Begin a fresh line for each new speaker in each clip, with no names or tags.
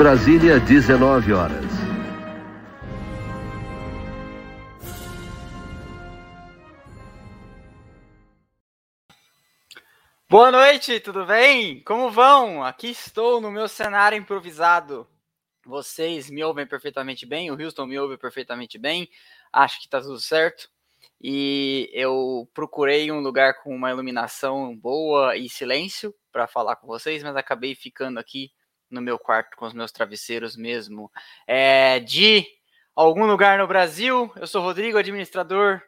Brasília, 19 horas.
Boa noite, tudo bem? Como vão? Aqui estou no meu cenário improvisado. Vocês me ouvem perfeitamente bem, o Houston me ouve perfeitamente bem. Acho que está tudo certo e eu procurei um lugar com uma iluminação boa e silêncio para falar com vocês, mas acabei ficando aqui no meu quarto com os meus travesseiros mesmo. É, de algum lugar no Brasil, eu sou Rodrigo, administrador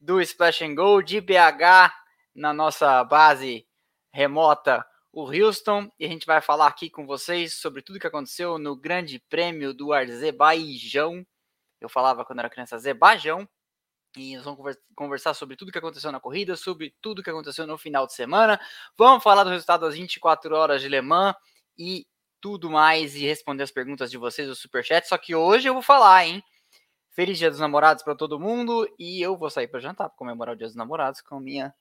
do Splash and Go de BH, na nossa base remota, o Houston, e a gente vai falar aqui com vocês sobre tudo que aconteceu no Grande Prêmio do Azerbaijão. Eu falava quando era criança Azerbaijão, e nós vamos conversar sobre tudo que aconteceu na corrida, sobre tudo que aconteceu no final de semana. Vamos falar do resultado das 24 horas de Le Mans e tudo mais e responder as perguntas de vocês no Superchat. Só que hoje eu vou falar, hein? Feliz Dia dos Namorados para todo mundo e eu vou sair para jantar para comemorar o Dia dos Namorados com a minha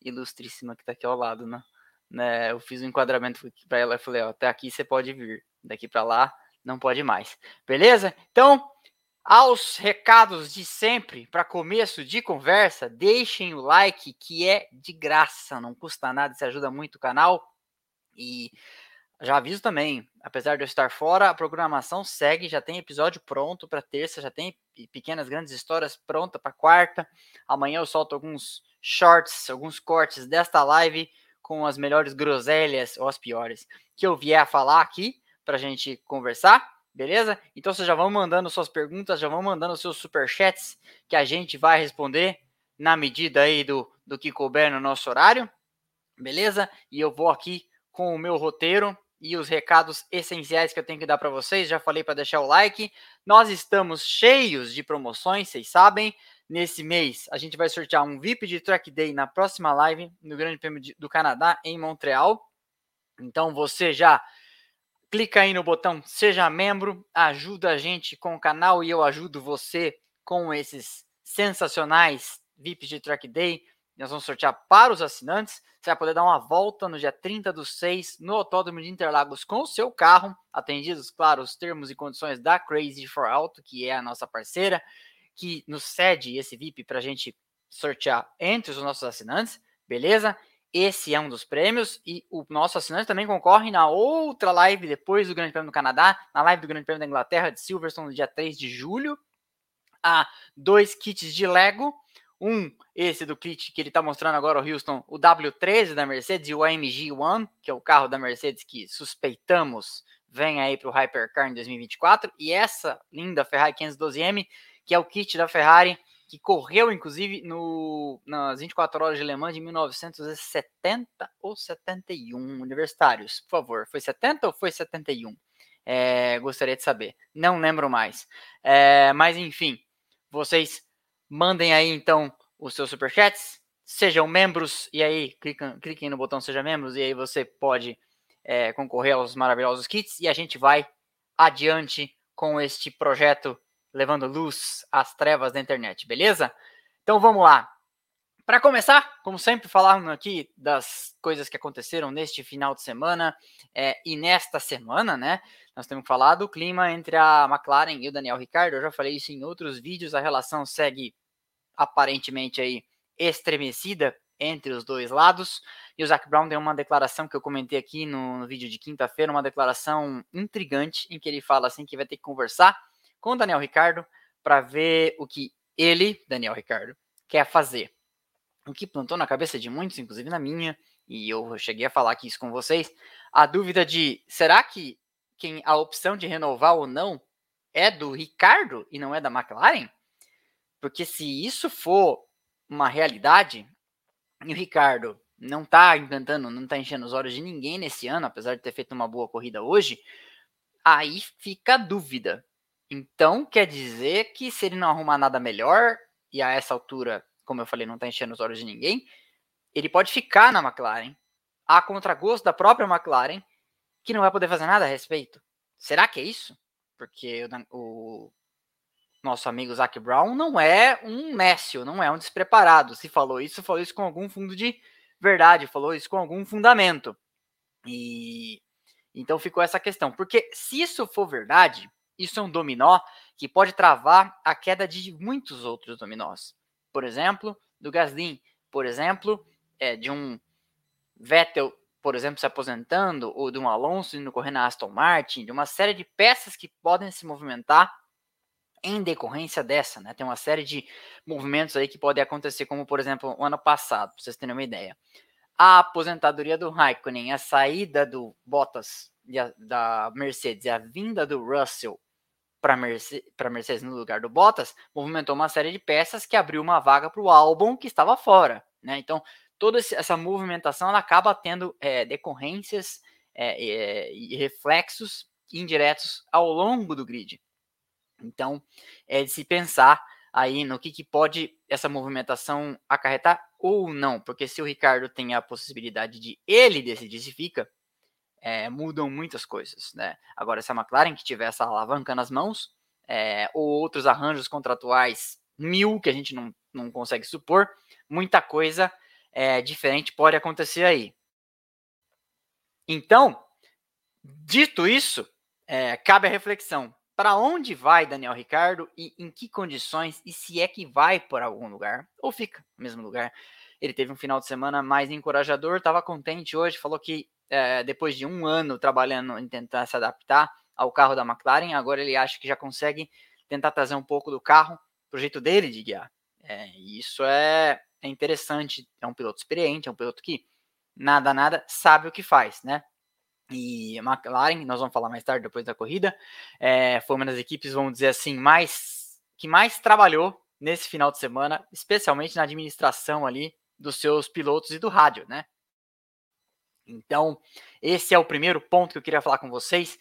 ilustríssima que está aqui ao lado, né? né? Eu fiz um enquadramento para ela e falei, ó, até aqui você pode vir, daqui para lá não pode mais. Beleza? Então, aos recados de sempre, para começo de conversa, deixem o like, que é de graça, não custa nada, isso ajuda muito o canal. E já aviso também, apesar de eu estar fora, a programação segue, já tem episódio pronto para terça, já tem pequenas grandes histórias pronta para quarta. Amanhã eu solto alguns shorts, alguns cortes desta live com as melhores groselhas ou as piores que eu vier a falar aqui para a gente conversar. Beleza? Então vocês já vão mandando suas perguntas, já vão mandando seus superchats que a gente vai responder na medida aí do, do que couber no nosso horário. Beleza? E eu vou aqui com o meu roteiro e os recados essenciais que eu tenho que dar para vocês. Já falei para deixar o like. Nós estamos cheios de promoções, vocês sabem. Nesse mês, a gente vai sortear um VIP de Track Day na próxima live no Grande Prêmio do Canadá, em Montreal. Então, você já clica aí no botão Seja Membro, ajuda a gente com o canal e eu ajudo você com esses sensacionais VIPs de Track Day. Nós vamos sortear para os assinantes. Você vai poder dar uma volta no dia 30 do 6 no Autódromo de Interlagos com o seu carro, atendidos, claro, os termos e condições da Crazy for Auto, que é a nossa parceira, que nos cede esse VIP para a gente sortear entre os nossos assinantes, beleza? Esse é um dos prêmios e o nosso assinante também concorre na outra live depois do Grande Prêmio do Canadá, na live do Grande Prêmio da Inglaterra de Silverstone no dia 3 de julho, a dois kits de Lego, um esse do kit que ele está mostrando agora o Houston, o W13 da Mercedes e o AMG One, que é o carro da Mercedes que suspeitamos vem aí para o Hypercar em 2024, e essa linda Ferrari 512M, que é o kit da Ferrari que correu, inclusive, no, nas 24 horas de Le Mans de 1970 ou 71. Universitários, por favor. Foi 70 ou foi 71? É, gostaria de saber. Não lembro mais. É, mas, enfim, vocês mandem aí, então, os seus superchats. Sejam membros, e aí cliquem, cliquem no botão Seja Membros, e aí você pode é, concorrer aos maravilhosos kits. E a gente vai adiante com este projeto levando luz às trevas da internet, beleza? Então vamos lá. Para começar, como sempre, falando aqui das coisas que aconteceram neste final de semana é, e nesta semana, né? Nós temos falado do clima entre a McLaren e o Daniel Ricciardo. Eu já falei isso em outros vídeos. A relação segue aparentemente aí estremecida entre os dois lados. E o Zac Brown deu uma declaração que eu comentei aqui no, no vídeo de quinta-feira, uma declaração intrigante em que ele fala assim que vai ter que conversar com o Daniel Ricardo para ver o que ele, Daniel Ricardo, quer fazer. O que plantou na cabeça de muitos, inclusive na minha, e eu cheguei a falar aqui isso com vocês, a dúvida de será que quem a opção de renovar ou não é do Ricardo e não é da McLaren? Porque se isso for uma realidade, e o Ricardo não está encantando, não está enchendo os olhos de ninguém nesse ano, apesar de ter feito uma boa corrida hoje, aí fica a dúvida. Então, quer dizer que se ele não arrumar nada melhor, e a essa altura, como eu falei, não está enchendo os olhos de ninguém, ele pode ficar na McLaren, a contragosto da própria McLaren, que não vai poder fazer nada a respeito. Será que é isso? Porque o, o nosso amigo Zac Brown não é um nécio, não é um despreparado. Se falou isso, falou isso com algum fundo de verdade, falou isso com algum fundamento. E Então ficou essa questão, porque se isso for verdade, isso é um dominó que pode travar a queda de muitos outros dominós. Por exemplo, do Gasly, por exemplo, é, de um Vettel, por exemplo, se aposentando, ou de um Alonso indo correr na Aston Martin, de uma série de peças que podem se movimentar em decorrência dessa, né? Tem uma série de movimentos aí que podem acontecer, como por exemplo, o ano passado, para vocês terem uma ideia. A aposentadoria do Raikkonen, a saída do Bottas da Mercedes e a vinda do Russell para Mercedes, Mercedes no lugar do Bottas, movimentou uma série de peças que abriu uma vaga para o Albon que estava fora, né? Então, toda essa movimentação acaba tendo é, decorrências é, é, e reflexos indiretos ao longo do grid. Então, é de se pensar aí no que, que pode essa movimentação acarretar ou não, porque se o Ricardo tem a possibilidade de ele decidir se fica, é, mudam muitas coisas, né? Agora, se a McLaren que tiver essa alavanca nas mãos, é, ou outros arranjos contratuais mil que a gente não, não consegue supor, muita coisa é, diferente pode acontecer aí. Então, dito isso, cabe a reflexão para onde vai Daniel Ricardo e em que condições e se é que vai por algum lugar ou fica no mesmo lugar. Ele teve um final de semana mais encorajador, estava contente hoje, falou que é, depois de um ano trabalhando em tentar se adaptar ao carro da McLaren, agora ele acha que já consegue tentar trazer um pouco do carro para o jeito dele de guiar. É, isso é, é interessante, é um piloto experiente, é um piloto que nada, nada sabe o que faz, né? E a McLaren, nós vamos falar mais tarde depois da corrida, é, foi uma das equipes, vamos dizer assim, mais que mais trabalhou nesse final de semana, especialmente na administração ali dos seus pilotos e do rádio, né? Então, esse é o primeiro ponto que eu queria falar com vocês,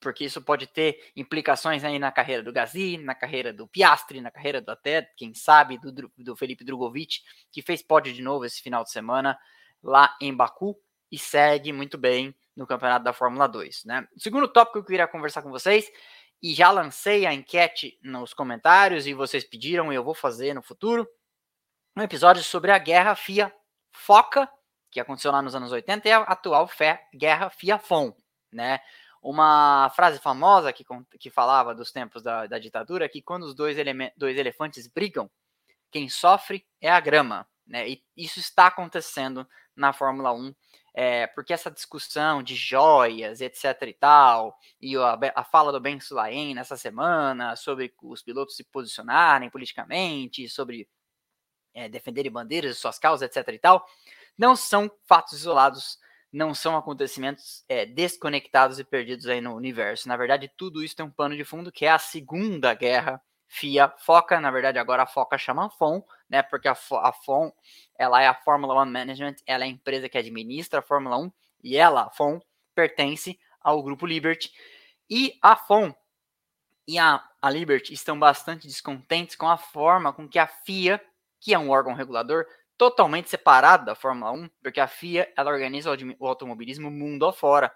porque isso pode ter implicações aí na carreira do Gasly, na carreira do Piastri, na carreira do até, quem sabe, do, do Felipe Drogovic, que fez pódio de novo esse final de semana lá em Baku e segue muito bem no campeonato da Fórmula 2. Né? O segundo tópico que eu queria conversar com vocês, e já lancei a enquete nos comentários, e vocês pediram, e eu vou fazer no futuro, um episódio sobre a guerra FIA-FOCA, que aconteceu lá nos anos 80, e a atual fé, guerra FIA-FON. Né? Uma frase famosa que, que falava dos tempos da, da ditadura, que quando os dois, dois elefantes brigam, quem sofre é a grama. Né? E isso está acontecendo na Fórmula 1 é, porque essa discussão de joias, etc e tal, e a, a fala do Ben Sulaim nessa semana sobre os pilotos se posicionarem politicamente, sobre é, defenderem bandeiras de suas causas, etc e tal, não são fatos isolados, não são acontecimentos é, desconectados e perdidos aí no universo. Na verdade, tudo isso tem um pano de fundo que é a Segunda Guerra FIA Foca, na verdade agora a Foca chama FON, né? Porque a, a FON, ela é a Fórmula One Management, ela é a empresa que administra a Fórmula 1 e ela, a FON, pertence ao grupo Liberty. E a FON e a, a Liberty estão bastante descontentes com a forma com que a FIA, que é um órgão regulador totalmente separado da Fórmula 1, porque a FIA ela organiza o automobilismo mundo afora,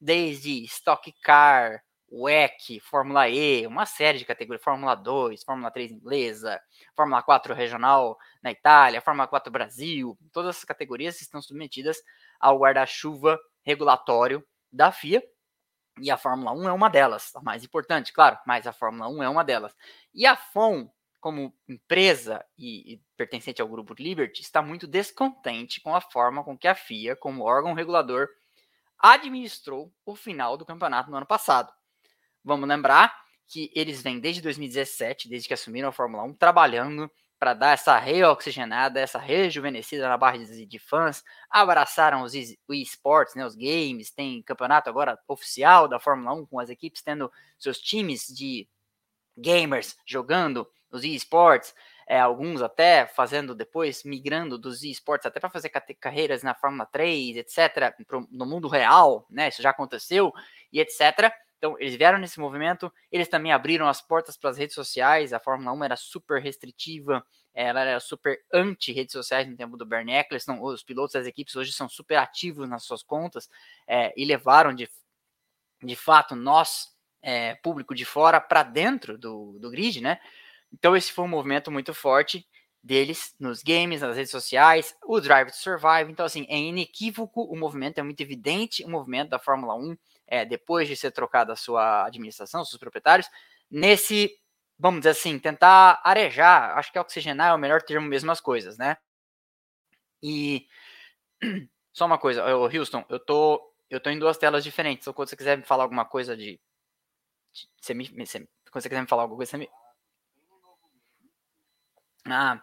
desde Stock Car, WEC, Fórmula E, uma série de categorias, Fórmula 2, Fórmula 3 inglesa, Fórmula 4 regional na Itália, Fórmula 4 Brasil, todas essas categorias estão submetidas ao guarda-chuva regulatório da FIA, e a Fórmula 1 é uma delas, a mais importante, claro, mas a Fórmula 1 é uma delas. E a FOM, como empresa e, e pertencente ao grupo Liberty, está muito descontente com a forma com que a FIA, como órgão regulador, administrou o final do campeonato no ano passado. Vamos lembrar que eles vêm desde 2017, desde que assumiram a Fórmula 1, trabalhando para dar essa reoxigenada, essa rejuvenescida na barra de fãs, abraçaram os esportes, né, os games, tem campeonato agora oficial da Fórmula 1, com as equipes tendo seus times de gamers jogando os esportes, é, alguns até fazendo depois, migrando dos esportes até para fazer carreiras na Fórmula 3, etc., pro, no mundo real, né, isso já aconteceu, e etc., então, eles vieram nesse movimento, eles também abriram as portas para as redes sociais. A Fórmula 1 era super restritiva, ela era super anti-redes sociais no tempo do Bernie Eccleston. Os pilotos das equipes hoje são super ativos nas suas contas é, e levaram de, de fato nós, é, público de fora, para dentro do, do grid, né? Então, esse foi um movimento muito forte deles nos games, nas redes sociais, o Drive to Survive. Então, assim, é inequívoco o movimento, é muito evidente o movimento da Fórmula 1 é, depois de ser trocada a sua administração, seus proprietários, nesse, vamos dizer assim, tentar arejar, acho que oxigenar é o melhor termo mesmo as coisas, né? E só uma coisa, Houston, eu tô, eu tô em duas telas diferentes, então quando você quiser me falar alguma coisa de, de você me, você, quando você quiser me falar alguma coisa, você me... Ah,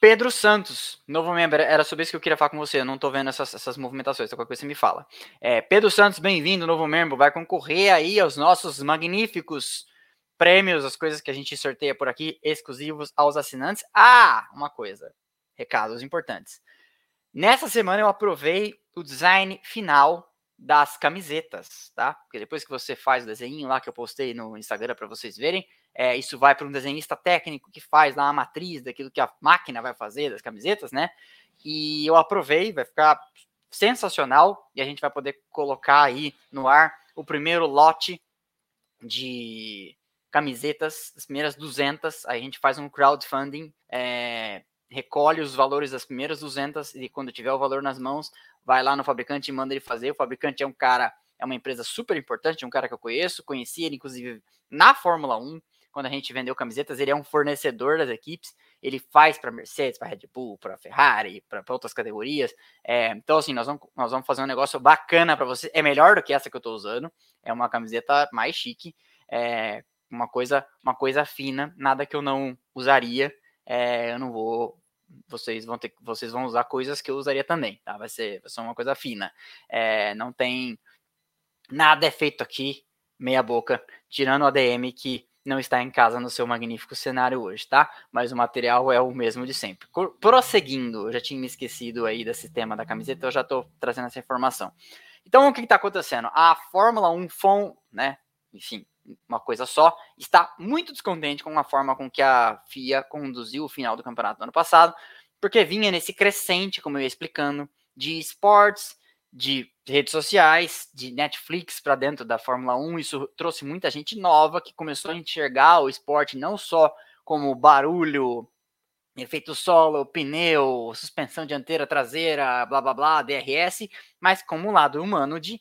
Pedro Santos, novo membro, era sobre isso que eu queria falar com você. Eu não tô vendo essas, essas movimentações, então qualquer coisa você me fala. É, Pedro Santos, bem-vindo, novo membro, vai concorrer aí aos nossos magníficos prêmios, as coisas que a gente sorteia por aqui, exclusivos aos assinantes. Ah, uma coisa, recados importantes. Nessa semana eu aprovei o design final das camisetas, tá? Porque depois que você faz o desenho lá que eu postei no Instagram para vocês verem, é, isso vai para um desenhista técnico que faz lá a matriz daquilo que a máquina vai fazer das camisetas, né? E eu aprovei, vai ficar sensacional e a gente vai poder colocar aí no ar o primeiro lote de camisetas, as primeiras 200, aí a gente faz um crowdfunding, é, recolhe os valores das primeiras 200 e quando tiver o valor nas mãos, vai lá no fabricante e manda ele fazer. O fabricante é um cara, é uma empresa super importante, um cara que eu conheço, conheci ele inclusive na Fórmula 1, quando a gente vendeu camisetas, ele é um fornecedor das equipes, ele faz para Mercedes, para Red Bull, para Ferrari, para outras categorias. É, então, assim, nós vamos, nós vamos fazer um negócio bacana para você. É melhor do que essa que eu estou usando, é uma camiseta mais chique, é uma coisa, uma coisa fina, nada que eu não usaria. É, eu não vou vocês vão ter vocês vão usar coisas que eu usaria também, tá? Vai ser, vai ser uma coisa fina. É, não tem nada é feito aqui meia boca, tirando o ADM que não está em casa no seu magnífico cenário hoje, tá? Mas o material é o mesmo de sempre. Prosseguindo, eu já tinha me esquecido aí desse tema da camiseta, eu já estou trazendo essa informação. Então, o que está acontecendo? A Fórmula 1 FON, né? Enfim, uma coisa só, está muito descontente com a forma com que a FIA conduziu o final do campeonato do ano passado, porque vinha nesse crescente, como eu ia explicando, de esportes, de redes sociais, de Netflix para dentro da Fórmula 1. Isso trouxe muita gente nova que começou a enxergar o esporte não só como barulho, efeito solo, pneu, suspensão dianteira, traseira, blá blá blá, DRS, mas como lado humano de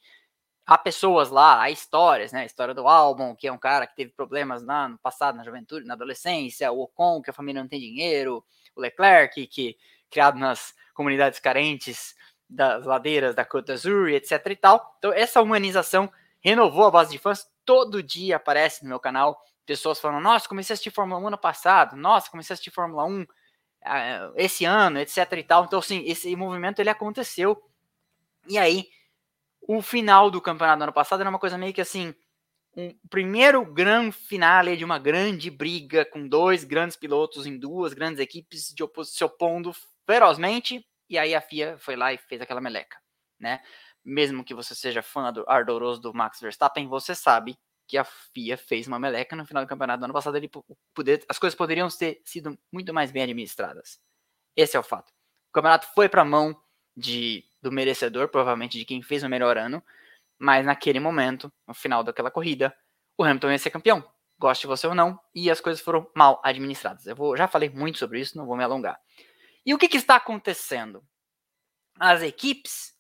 há pessoas lá, há histórias, né? A história do álbum, que é um cara que teve problemas lá no passado, na juventude, na adolescência, o Ocon, que a família não tem dinheiro, o Leclerc, que criado nas comunidades carentes, das ladeiras da Côte d'Azur, etc e tal. Então, essa humanização renovou a base de fãs. Todo dia aparece no meu canal pessoas falando: Nossa, comecei a assistir Fórmula 1 ano passado, nossa, comecei a assistir Fórmula 1 uh, ah, esse ano, etc e tal. Então, assim, esse movimento ele aconteceu. E aí, o final do campeonato do ano passado era uma coisa meio que assim. Um primeiro grande finale de uma grande briga com dois grandes pilotos em duas grandes equipes se opondo ferozmente e aí a FIA foi lá e fez aquela meleca, né? Mesmo que você seja fã do ardoroso do Max Verstappen, você sabe que a FIA fez uma meleca no final do campeonato do ano passado. Ele poder, as coisas poderiam ter sido muito mais bem administradas. Esse é o fato. O campeonato foi para a mão de, do merecedor, provavelmente de quem fez o melhor ano, mas naquele momento, no final daquela corrida, o Hamilton ia ser campeão, goste você ou não, e as coisas foram mal administradas. Eu vou, já falei muito sobre isso, não vou me alongar. E o que, que está acontecendo? As equipes,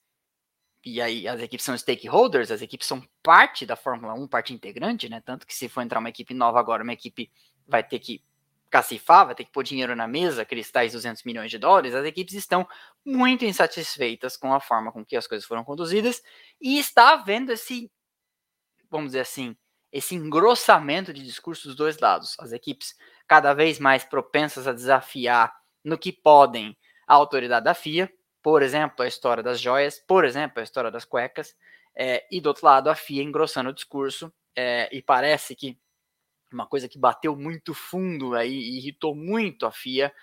e aí as equipes são stakeholders, as equipes são parte da Fórmula 1, parte integrante, né? Tanto que se for entrar uma equipe nova agora, uma equipe vai ter que cacifar, vai ter que pôr dinheiro na mesa, aqueles tais 200 milhões de dólares, as equipes estão muito insatisfeitas com a forma com que as coisas foram conduzidas e está havendo esse, vamos dizer assim, esse engrossamento de discursos dos dois lados. As equipes cada vez mais propensas a desafiar no que podem a autoridade da FIA, por exemplo, a história das joias, por exemplo, a história das cuecas, é, e do outro lado a FIA engrossando o discurso, é, e parece que uma coisa que bateu muito fundo aí e irritou muito a FIA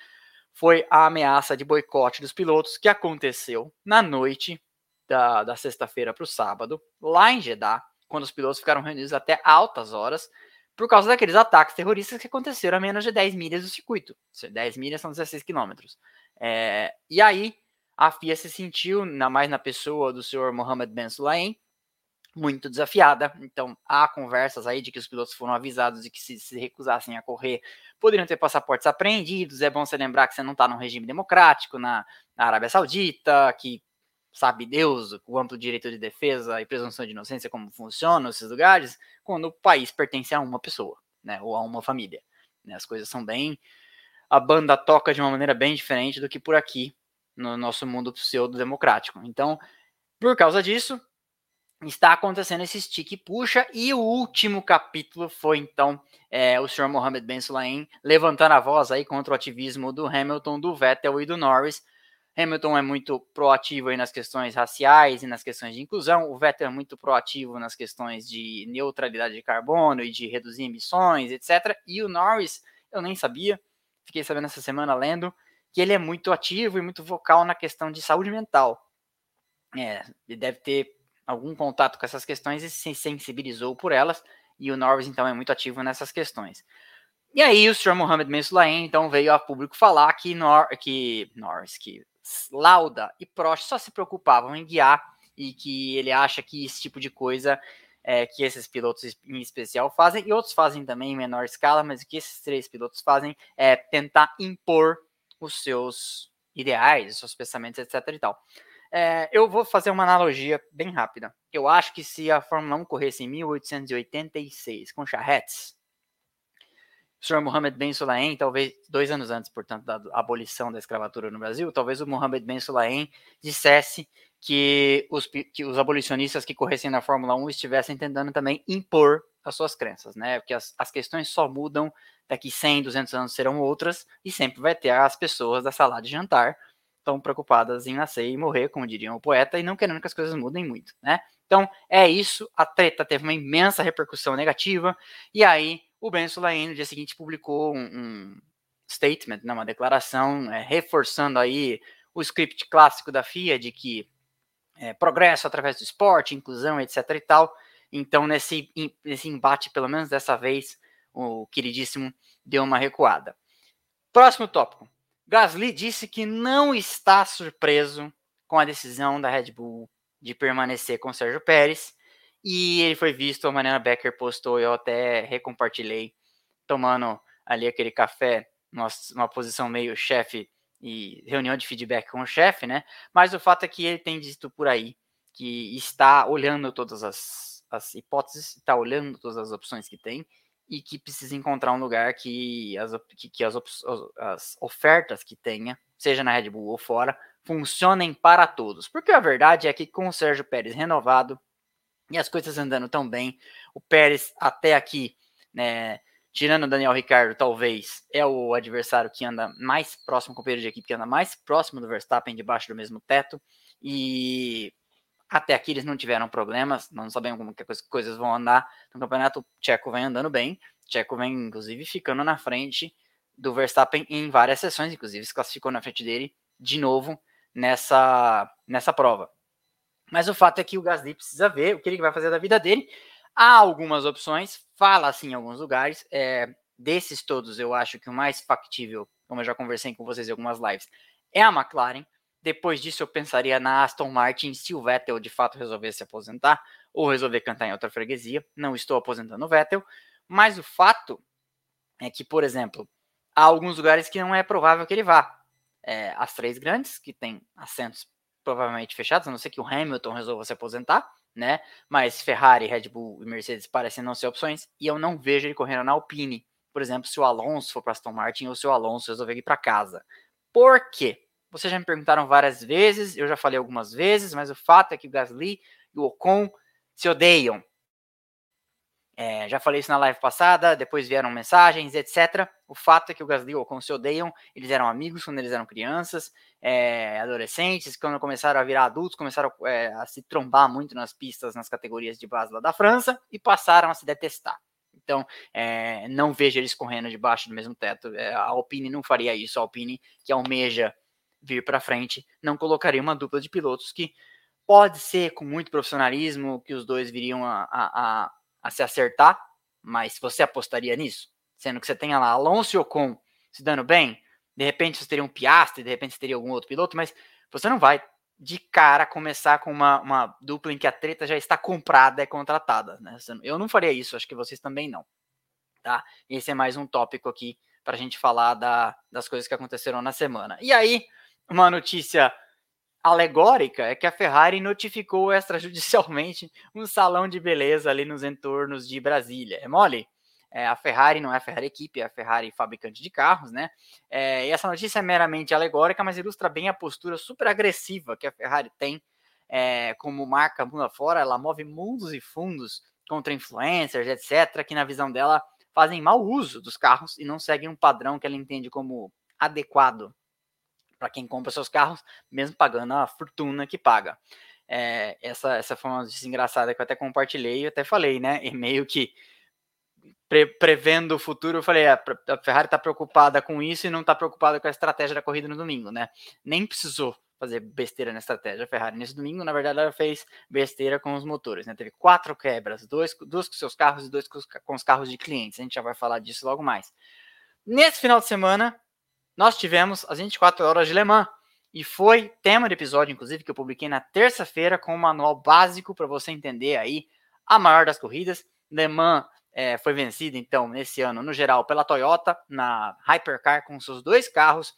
foi a ameaça de boicote dos pilotos que aconteceu na noite da, da sexta-feira para o sábado, lá em Jeddah, quando os pilotos ficaram reunidos até altas horas por causa daqueles ataques terroristas que aconteceram a menos de 10 milhas do circuito. 10 milhas são 16 quilômetros. É, e aí, a FIA se sentiu, ainda mais na pessoa do senhor Mohamed Ben Sulayem, muito desafiada. Então, há conversas aí de que os pilotos foram avisados de que se, se recusassem a correr, poderiam ter passaportes apreendidos. É bom você lembrar que você não está num regime democrático na, na Arábia Saudita, que sabe Deus, o amplo direito de defesa e presunção de inocência, como funcionam esses lugares, quando o país pertence a uma pessoa, né, ou a uma família. Né, as coisas são bem. A banda toca de uma maneira bem diferente do que por aqui, no nosso mundo pseudo-democrático. Então, por causa disso, está acontecendo esse stick puxa e o último capítulo foi então é, o Sr. Mohamed Ben Sulayem levantando a voz aí contra o ativismo do Hamilton, do Vettel e do Norris. Hamilton é muito proativo aí nas questões raciais e nas questões de inclusão. O Vettel é muito proativo nas questões de neutralidade de carbono e de reduzir emissões, etc. E o Norris, eu nem sabia, fiquei sabendo essa semana lendo, que ele é muito ativo e muito vocal na questão de saúde mental. É, ele deve ter algum contato com essas questões e se sensibilizou por elas, e o Norris, então, é muito ativo nessas questões. E aí o Sr. Mohamed Ben Sulayem, então, veio a público falar que, Nor que Norris, que Lauda e Prost só se preocupavam em guiar e que ele acha que esse tipo de coisa é, que esses pilotos em especial fazem, e outros fazem também em menor escala, mas o que esses três pilotos fazem é tentar impor os seus ideais, os seus pensamentos, etc e tal. É, eu vou fazer uma analogia bem rápida. Eu acho que se a Fórmula 1 corresse em 1886 com charretes, o senhor Mohammed Ben Sulayem, talvez dois anos antes, portanto, da abolição da escravatura no Brasil, talvez o Mohammed Ben Sulayem dissesse que os, que os abolicionistas que corressem na Fórmula 1 estivessem tentando também impor as suas crenças, né? Porque as, as questões só mudam, daqui 100, 200 anos serão outras, e sempre vai ter as pessoas da sala de jantar tão preocupadas em nascer e morrer, como diriam o poeta, e não querendo que as coisas mudem muito, né? Então, é isso, a treta teve uma imensa repercussão negativa, e aí o Ben Sulaim, no dia seguinte, publicou um, um statement, né, uma declaração, é, reforçando aí o script clássico da FIA de que é, progresso através do esporte, inclusão, etc e tal. Então, nesse, nesse embate, pelo menos dessa vez, o queridíssimo deu uma recuada. Próximo tópico. Gasly disse que não está surpreso com a decisão da Red Bull de permanecer com Sérgio Pérez. E ele foi visto, a Mariana Becker postou, eu até recompartilhei, tomando ali aquele café, numa posição meio chefe e reunião de feedback com o chefe, né? Mas o fato é que ele tem dito por aí que está olhando todas as, as hipóteses, está olhando todas as opções que tem e que precisa encontrar um lugar que as, que, que as, as ofertas que tenha, seja na Red Bull ou fora, funcionem para todos. Porque a verdade é que com o Sérgio Pérez renovado e as coisas andando tão bem, o Pérez até aqui, né, tirando o Daniel Ricardo, talvez é o adversário que anda mais próximo, companheiro de equipe que anda mais próximo do Verstappen, debaixo do mesmo teto. E até aqui eles não tiveram problemas, não sabemos como que as coisas vão andar no campeonato. O Tcheco vem andando bem, o Tcheco vem inclusive ficando na frente do Verstappen em várias sessões, inclusive se classificou na frente dele de novo nessa, nessa prova. Mas o fato é que o Gasly precisa ver o que ele vai fazer da vida dele. Há algumas opções, fala assim em alguns lugares. É, desses todos, eu acho que o mais factível, como eu já conversei com vocês em algumas lives, é a McLaren. Depois disso, eu pensaria na Aston Martin se o Vettel de fato resolver se aposentar ou resolver cantar em outra freguesia. Não estou aposentando o Vettel, mas o fato é que, por exemplo, há alguns lugares que não é provável que ele vá. É, as três grandes, que têm assentos provavelmente fechados, a não ser que o Hamilton resolva se aposentar, né? Mas Ferrari, Red Bull e Mercedes parecem não ser opções, e eu não vejo ele correndo na Alpine, por exemplo, se o Alonso for para Aston Martin ou se o Alonso resolver ir para casa. Por quê? Vocês já me perguntaram várias vezes, eu já falei algumas vezes, mas o fato é que o Gasly e o Ocon se odeiam. É, já falei isso na live passada, depois vieram mensagens, etc. O fato é que o Gasly e o Ocon se odeiam, eles eram amigos quando eles eram crianças, é, adolescentes, quando começaram a virar adultos, começaram é, a se trombar muito nas pistas, nas categorias de base lá da França, e passaram a se detestar. Então, é, não vejo eles correndo debaixo do mesmo teto. É, a Alpine não faria isso. A Alpine, que almeja vir para frente, não colocaria uma dupla de pilotos que pode ser com muito profissionalismo que os dois viriam a, a, a, a se acertar, mas você apostaria nisso? Sendo que você tenha lá Alonso e Ocon se dando bem, de repente você teria um Piastri, de repente você teria algum outro piloto, mas você não vai de cara começar com uma, uma dupla em que a treta já está comprada e contratada. Né? Eu não faria isso, acho que vocês também não. Tá? Esse é mais um tópico aqui para a gente falar da, das coisas que aconteceram na semana. E aí, uma notícia alegórica é que a Ferrari notificou extrajudicialmente um salão de beleza ali nos entornos de Brasília. É mole? É, a Ferrari não é a Ferrari equipe, é a Ferrari fabricante de carros, né? É, e essa notícia é meramente alegórica, mas ilustra bem a postura super agressiva que a Ferrari tem é, como marca mundo afora. Ela move mundos e fundos contra influencers, etc., que na visão dela fazem mau uso dos carros e não seguem um padrão que ela entende como adequado para quem compra seus carros, mesmo pagando a fortuna que paga. É, essa, essa foi uma notícia engraçada que eu até compartilhei e até falei, né? E meio que pre, prevendo o futuro, eu falei, a, ah, a Ferrari está preocupada com isso e não está preocupada com a estratégia da corrida no domingo, né? Nem precisou fazer besteira na estratégia. A Ferrari nesse domingo, na verdade, ela fez besteira com os motores, né? Teve quatro quebras, dois, duas com seus carros e dois com os, com os carros de clientes. A gente já vai falar disso logo mais. Nesse final de semana, nós tivemos as 24 horas de Le Mans. E foi tema de episódio, inclusive, que eu publiquei na terça-feira com um manual básico para você entender aí a maior das corridas. Le Mans é, foi vencida, então, nesse ano, no geral, pela Toyota, na Hypercar, com seus dois carros.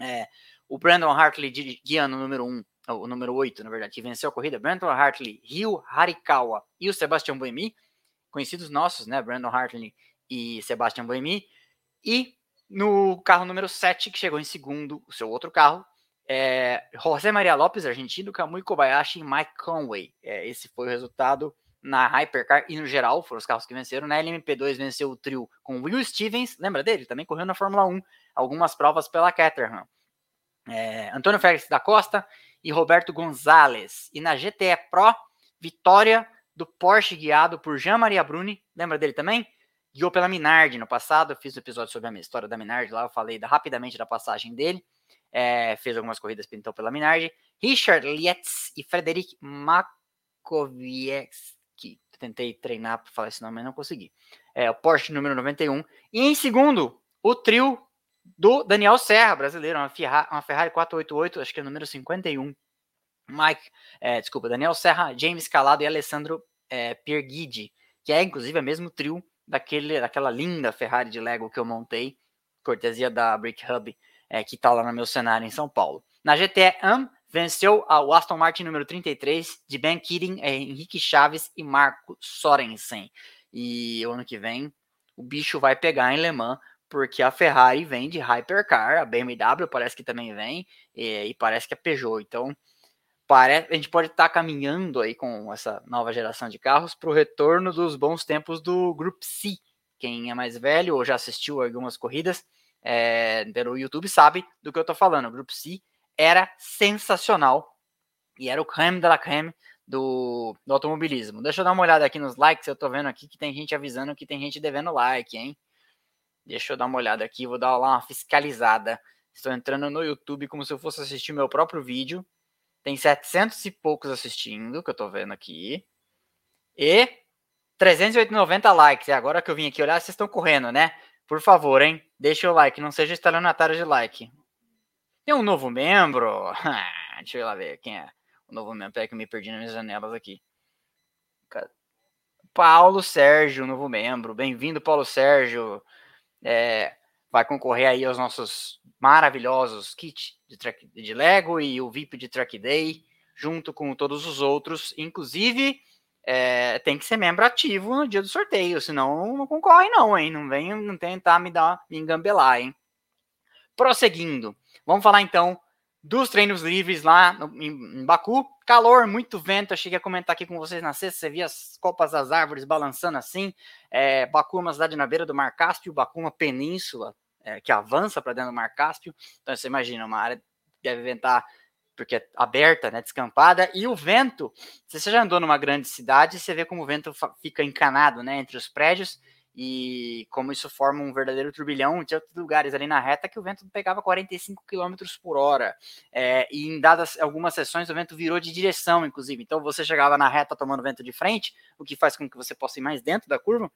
É, o Brandon Hartley guiando o número 1, o número 8, na verdade, que venceu a corrida. Brandon Hartley, Ryu Harikawa e o Sebastian Buemi, conhecidos nossos, né? Brandon Hartley e Sebastian Buemi. E no carro número 7, que chegou em segundo, o seu outro carro, é José Maria Lopes, argentino, Kamui Kobayashi e Mike Conway. É, esse foi o resultado na Hypercar e no geral, foram os carros que venceram. Na LMP2 venceu o trio com Will Stevens, lembra dele? Também correu na Fórmula 1, algumas provas pela Caterham. É, Antônio Félix da Costa e Roberto Gonzalez. E na GTE Pro, vitória do Porsche guiado por Jean Maria Bruni, lembra dele também? Guiou pela Minardi no passado. Eu fiz um episódio sobre a minha história da Minardi lá. Eu falei da, rapidamente da passagem dele. É, fez algumas corridas pintou pela Minardi. Richard Lietz e Frederic Makowiecki. Tentei treinar para falar esse nome, mas não consegui. É, o Porsche número 91. E em segundo, o trio do Daniel Serra, brasileiro, uma Ferrari, uma Ferrari 488, acho que é o número 51. Mike, é, desculpa, Daniel Serra, James Calado e Alessandro é, Pierguidi, que é inclusive o mesmo trio daquele, daquela linda Ferrari de Lego que eu montei, cortesia da Brick Hub, é, que está lá no meu cenário em São Paulo. Na GTE AM, venceu o Aston Martin número 33 de Ben Keating, é, Henrique Chaves e Marco Sorensen. E o ano que vem o bicho vai pegar em Le Mans, porque a Ferrari vem de Hypercar, a BMW parece que também vem, e, e parece que é Peugeot. Então, parece, a gente pode estar tá caminhando aí com essa nova geração de carros para o retorno dos bons tempos do Group C. Quem é mais velho ou já assistiu algumas corridas é, pelo YouTube sabe do que eu estou falando. O Group C era sensacional e era o creme de la creme do, do automobilismo. Deixa eu dar uma olhada aqui nos likes. Eu estou vendo aqui que tem gente avisando que tem gente devendo like, hein? Deixa eu dar uma olhada aqui, vou dar lá uma fiscalizada. Estou entrando no YouTube como se eu fosse assistir meu próprio vídeo. Tem 700 e poucos assistindo, que eu tô vendo aqui. E 390 likes. E agora que eu vim aqui olhar, vocês estão correndo, né? Por favor, hein? Deixa o like, não seja estelionatário de like. Tem um novo membro? Deixa eu lá ver quem é o novo membro. Peraí que eu me perdi nas minhas janelas aqui. Paulo Sérgio, novo membro. Bem-vindo, Paulo Sérgio. É, vai concorrer aí aos nossos maravilhosos kits de, track, de Lego e o VIP de Track Day, junto com todos os outros. Inclusive, é, tem que ser membro ativo no dia do sorteio, senão não concorre não, hein? Não vem não tentar me dar, me engambelar, hein? Prosseguindo, vamos falar então dos treinos livres lá no, em, em, Baku. Calor, muito vento. Eu cheguei a comentar aqui com vocês na sexta. Você via as copas das árvores balançando assim. É, Baku é uma cidade na beira do Mar Cáspio, Baku é uma península é, que avança para dentro do Mar Cáspio. Então você imagina, uma área deve ventar porque é aberta, né, descampada, e o vento, se você já andou numa grande cidade, você vê como o vento fica encanado, né, entre os prédios, e como isso forma um verdadeiro turbilhão. Tinha outros lugares ali na reta que o vento pegava 45 km por hora, é, e em dadas algumas sessões o vento virou de direção, inclusive. Então você chegava na reta tomando vento de frente, o que faz com que você possa ir mais dentro da curva,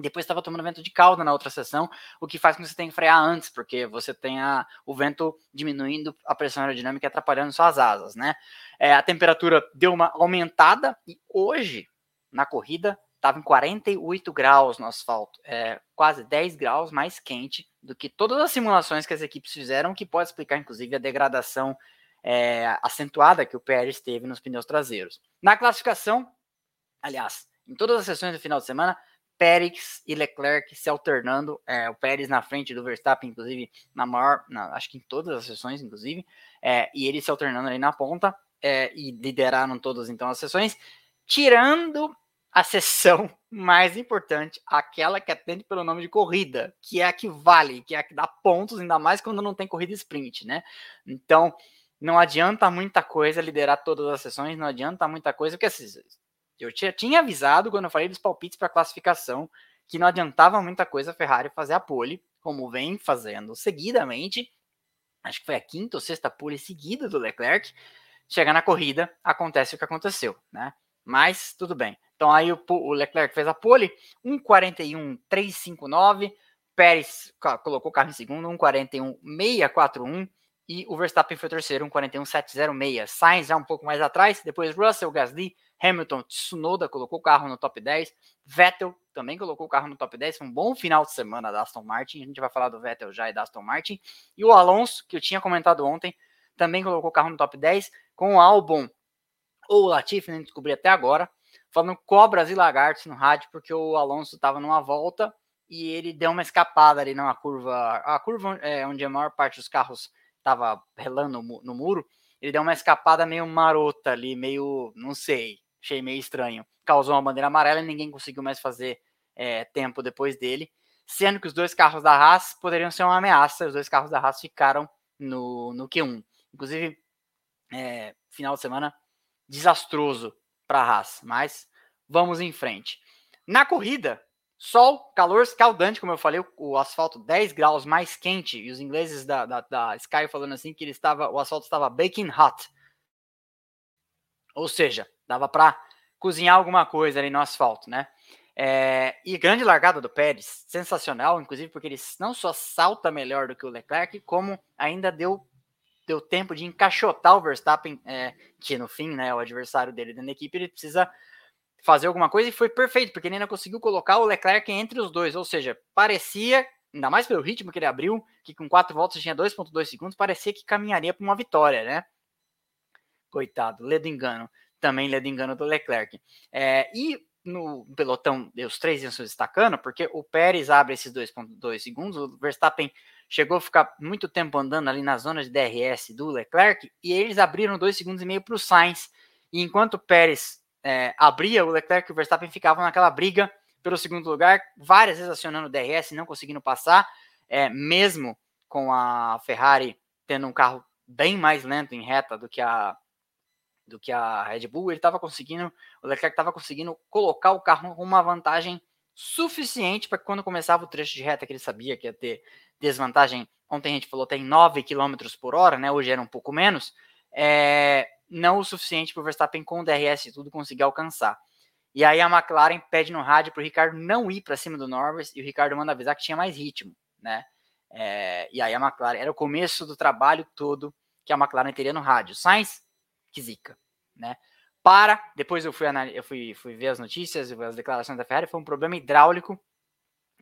depois estava tomando vento de cauda na outra sessão, o que faz com que você tenha que frear antes, porque você tenha o vento diminuindo a pressão aerodinâmica e atrapalhando suas asas, né? É, a temperatura deu uma aumentada e hoje, na corrida, estava em 48 graus no asfalto, é quase 10 graus mais quente do que todas as simulações que as equipes fizeram, que pode explicar, inclusive, a degradação é, acentuada que o Pérez teve nos pneus traseiros. Na classificação, aliás, em todas as sessões do final de semana, Pérez e Leclerc se alternando, é, o Pérez na frente do Verstappen, inclusive, na maior, na, acho que em todas as sessões, inclusive, é, e ele se alternando ali na ponta, é, e lideraram todas então as sessões, tirando a sessão mais importante, aquela que atende pelo nome de corrida, que é a que vale, que é a que dá pontos, ainda mais quando não tem corrida sprint, né? Então, não adianta muita coisa liderar todas as sessões, não adianta muita coisa, porque assim, eu tinha, tinha avisado quando eu falei dos palpites para classificação que não adiantava muita coisa a Ferrari fazer a pole, como vem fazendo seguidamente. Acho que foi a quinta ou sexta pole seguida do Leclerc. Chegar na corrida, acontece o que aconteceu, né? Mas tudo bem. Então aí o, o Leclerc fez a pole, 1:41.359, Pérez colocou o carro em segundo, 1:41.641 e o Verstappen foi terceiro, 1:41.706. Sainz já um pouco mais atrás, depois Russell, Gasly, Hamilton, Tsunoda colocou o carro no top 10. Vettel também colocou o carro no top 10. Foi um bom final de semana da Aston Martin. A gente vai falar do Vettel já e da Aston Martin. E o Alonso, que eu tinha comentado ontem, também colocou o carro no top 10. Com o Albon ou o Latifi, nem descobri até agora, falando cobras e lagartos no rádio, porque o Alonso estava numa volta e ele deu uma escapada ali numa curva. A curva é, onde a maior parte dos carros estava relando no muro. Ele deu uma escapada meio marota ali, meio, não sei, Achei meio estranho. Causou uma bandeira amarela e ninguém conseguiu mais fazer é, tempo depois dele. Sendo que os dois carros da Haas poderiam ser uma ameaça. Os dois carros da Haas ficaram no, no Q1. Inclusive, é, final de semana desastroso para a Haas. Mas vamos em frente. Na corrida, sol, calor escaldante, como eu falei, o, asfalto 10 graus mais quente. E os ingleses da, da, da Sky falando assim que ele estava, o asfalto estava baking hot. Ou seja, Dava para cozinhar alguma coisa ali no asfalto, né? É, e grande largada do Pérez, sensacional, inclusive porque ele não só salta melhor do que o Leclerc, como ainda deu, deu tempo de encaixotar o Verstappen, é, que no fim, né, o adversário dele dentro da equipe, ele precisa fazer alguma coisa e foi perfeito, porque ele ainda conseguiu colocar o Leclerc entre os dois, ou seja, parecia, ainda mais pelo ritmo que ele abriu, que com quatro voltas tinha 2.2 segundos, parecia que caminharia para uma vitória, né? Coitado, ledo engano também lhe engano do Leclerc. É, e no pelotão, os três iam se destacando, porque o Pérez abre esses 2,2 segundos, o Verstappen chegou a ficar muito tempo andando ali na zona de DRS do Leclerc, e eles abriram dois segundos e meio para o Sainz. E enquanto o Pérez é, abria, o Leclerc e o Verstappen ficavam naquela briga pelo segundo lugar, várias vezes acionando o DRS, não conseguindo passar, é, mesmo com a Ferrari tendo um carro bem mais lento em reta do que a do que a Red Bull, ele estava conseguindo, o Leclerc estava conseguindo colocar o carro com uma vantagem suficiente para quando começava o trecho de reta que ele sabia que ia ter desvantagem, ontem a gente falou tem 9 km por hora, né? Hoje era um pouco menos, é, não o suficiente para o Verstappen com o DRS e tudo conseguir alcançar. E aí a McLaren pede no rádio para o Ricardo não ir para cima do Norris e o Ricardo manda avisar que tinha mais ritmo, né? É, e aí a McLaren era o começo do trabalho todo que a McLaren teria no rádio. Sainz que zica, né? Para, depois eu fui, eu fui, fui ver as notícias, as declarações da Ferrari, foi um problema hidráulico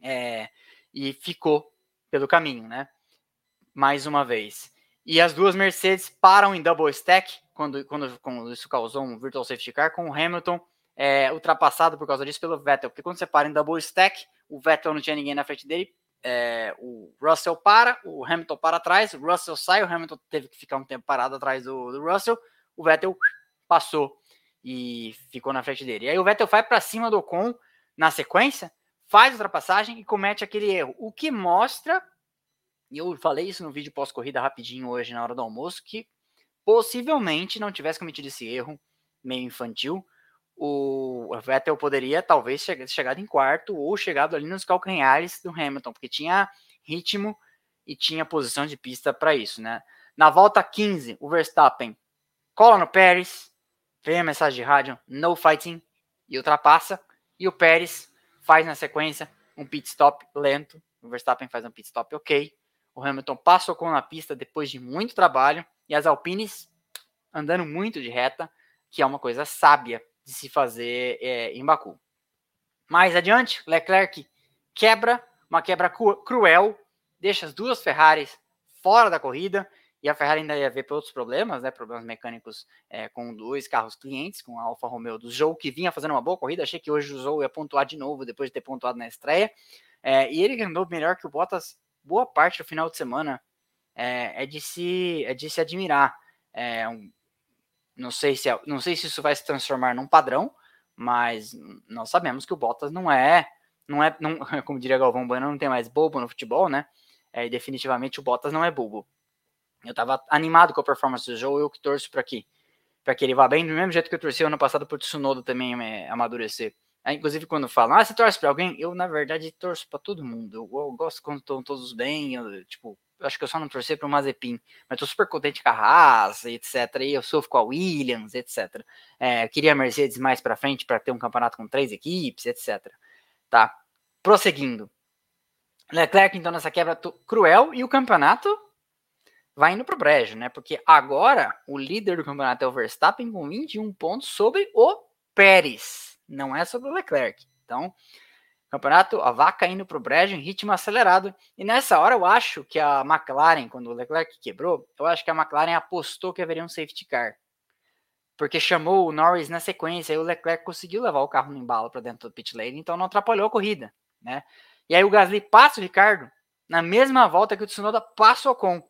é, e ficou pelo caminho, né? Mais uma vez. E as duas Mercedes param em double stack, quando, quando, quando isso causou um virtual safety car, com o Hamilton é, ultrapassado por causa disso pelo Vettel. Porque quando você para em double stack, o Vettel não tinha ninguém na frente dele, é, o Russell para, o Hamilton para atrás, o Russell sai, o Hamilton teve que ficar um tempo parado atrás do, do Russell, o Vettel passou e ficou na frente dele. E aí o Vettel vai para cima do Ocon na sequência, faz ultrapassagem e comete aquele erro. O que mostra, e eu falei isso no vídeo pós-corrida rapidinho hoje na hora do almoço, que possivelmente não tivesse cometido esse erro meio infantil, o Vettel poderia talvez chegar, chegado em quarto ou chegado ali nos calcanhares do Hamilton, porque tinha ritmo e tinha posição de pista para isso, né? Na volta 15, o Verstappen cola no Pérez, vem a mensagem de rádio, no fighting, e ultrapassa. E o Pérez faz na sequência um pit stop lento. O Verstappen faz um pit stop ok. O Hamilton passa o com na pista depois de muito trabalho. E as Alpines andando muito de reta, que é uma coisa sábia de se fazer é, em Baku. Mais adiante, Leclerc quebra, uma quebra cruel, deixa as duas Ferraris fora da corrida e a Ferrari ainda ia ver por outros problemas, né? Problemas mecânicos é, com dois carros clientes, com a Alfa Romeo do Zou, que vinha fazendo uma boa corrida. Achei que hoje o Zou ia pontuar de novo depois de ter pontuado na estreia. É, e ele andou melhor que o Bottas boa parte do final de semana. É, é de, se, é de se admirar. É, um, não, sei se, é, não sei se isso vai se transformar num padrão, mas nós sabemos que o Bottas não é, não é, não, como diria Galvão Bueno, não tem mais bobo no futebol, né? É, e definitivamente o Bottas não é bobo. Eu tava animado com a performance do jogo, eu que torço para que, para que ele vá bem, do mesmo jeito que eu torci ano passado por Tsunoda também é, amadurecer. Inclusive, quando falam, ah, você torce para alguém? Eu, na verdade, torço para todo mundo. Eu, eu, gosto quando estão todos bem, eu, tipo, acho que eu só não torci para o Mazepin, mas tô super contente com a Haas, etc. E eu sofro com a Williams, etc. É, queria a Mercedes mais para frente para ter um campeonato com três equipes, etc. Tá, prosseguindo. Leclerc, então, nessa quebra cruel e o campeonato vai indo pro brejo, né? Porque agora o líder do campeonato é o Verstappen com 21 pontos sobre o Pérez, não é sobre o Leclerc. Então, campeonato, a vaca indo pro brejo em ritmo acelerado. E nessa hora eu acho que a McLaren, quando o Leclerc quebrou, eu acho que a McLaren apostou que haveria um safety car. Porque chamou o Norris na sequência e o Leclerc conseguiu levar o carro no embalo para dentro do pit lane, então não atrapalhou a corrida, né? E aí o Gasly passa o Ricardo na mesma volta que o Tsunoda passa o Ocon.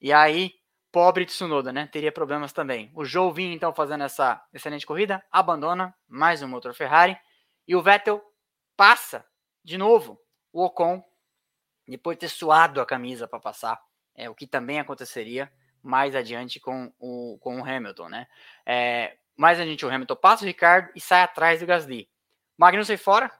E aí, pobre Tsunoda, né? Teria problemas também. O Joe vinha então fazendo essa excelente corrida, abandona mais um motor Ferrari e o Vettel passa de novo o Ocon depois de ter suado a camisa para passar, é o que também aconteceria mais adiante com o, com o Hamilton, né? É, mais adiante o Hamilton passa o Ricardo e sai atrás do Gasly. Magnussen fora,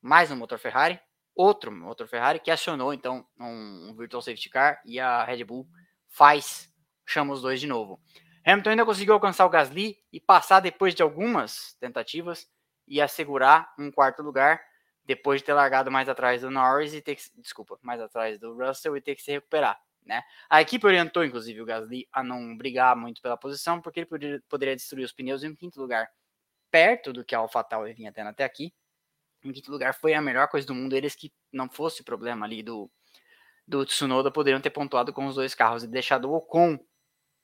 mais um motor Ferrari, outro motor Ferrari que acionou então um, um virtual safety car e a Red Bull faz, chama os dois de novo. Hamilton ainda conseguiu alcançar o Gasly e passar depois de algumas tentativas e assegurar um quarto lugar depois de ter largado mais atrás do Norris e ter que, desculpa, mais atrás do Russell e ter que se recuperar, né? A equipe orientou inclusive o Gasly a não brigar muito pela posição porque ele poderia, poderia destruir os pneus em quinto lugar, perto do que a AlphaTauri vinha tendo até aqui. Em quinto lugar foi a melhor coisa do mundo, eles que não fosse problema ali do do Tsunoda poderiam ter pontuado com os dois carros e deixado o Ocon